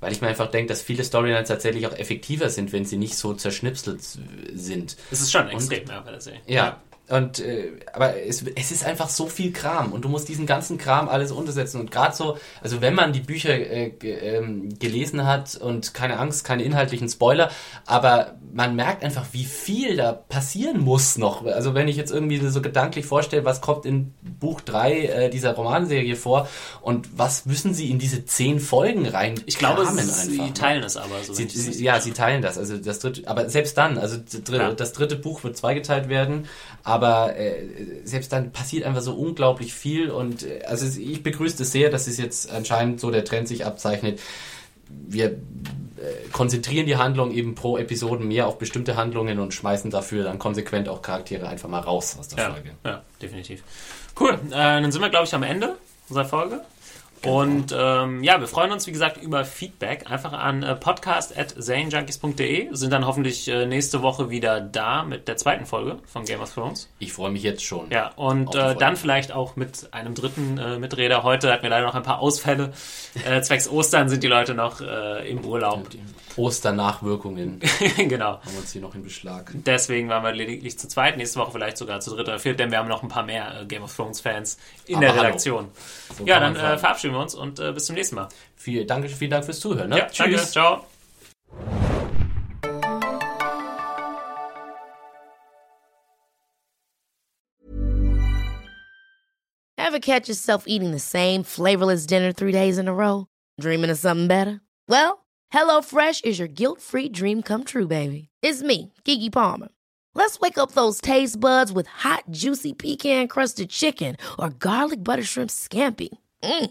weil ich mir einfach denke, dass viele Storylines tatsächlich auch effektiver sind, wenn sie nicht so zerschnipselt sind.
Das ist schon extrem, und, ja, bei der Serie.
Ja, und äh, aber es, es ist einfach so viel Kram und du musst diesen ganzen Kram alles untersetzen und gerade so, also wenn man die Bücher äh, ähm, gelesen hat und keine Angst, keine inhaltlichen Spoiler, aber man merkt einfach, wie viel da passieren muss noch. Also wenn ich jetzt irgendwie so gedanklich vorstelle, was kommt in Buch 3 äh, dieser Romanserie vor und was müssen sie in diese zehn Folgen rein?
Ich glaube, sie einfach, ne? teilen es aber. So
sie, sie, ja, sie teilen das. Also das dritte, aber selbst dann, also das dritte Buch wird zweigeteilt werden. Aber äh, selbst dann passiert einfach so unglaublich viel und äh, also ich begrüße es sehr, dass es jetzt anscheinend so der Trend sich abzeichnet. Wir äh, konzentrieren die Handlung eben pro Episode mehr auf bestimmte Handlungen und schmeißen dafür dann konsequent auch Charaktere einfach mal raus aus der
ja,
Folge.
Ja, definitiv. Cool, äh, dann sind wir, glaube ich, am Ende unserer Folge. Genau. Und ähm, ja, wir freuen uns, wie gesagt, über Feedback. Einfach an äh, podcast.zanejunkies.de. Sind dann hoffentlich äh, nächste Woche wieder da mit der zweiten Folge von Game of Thrones.
Ich freue mich jetzt schon.
Ja, und äh, dann vielleicht auch mit einem dritten äh, Miträder. Heute hatten wir leider noch ein paar Ausfälle. (laughs) Äh, zwecks Ostern sind die Leute noch äh, im Urlaub.
Osternachwirkungen. (laughs)
genau.
Haben wir uns hier noch in Beschlag.
Deswegen waren wir lediglich zu zweit. Nächste Woche vielleicht sogar zu dritt oder viert, denn wir haben noch ein paar mehr äh, Game of Thrones Fans in Aber der Redaktion. So ja, dann äh, verabschieden wir uns und äh, bis zum nächsten Mal.
Viel, danke, vielen Dank fürs Zuhören. Ne?
Ja, Tschüss. Danke, ciao.
Ever catch yourself eating the same flavorless dinner three days in a row? Dreaming of something better? Well, HelloFresh is your guilt-free dream come true, baby. It's me, Kiki Palmer. Let's wake up those taste buds with hot, juicy pecan-crusted chicken or garlic butter shrimp scampi. Mm.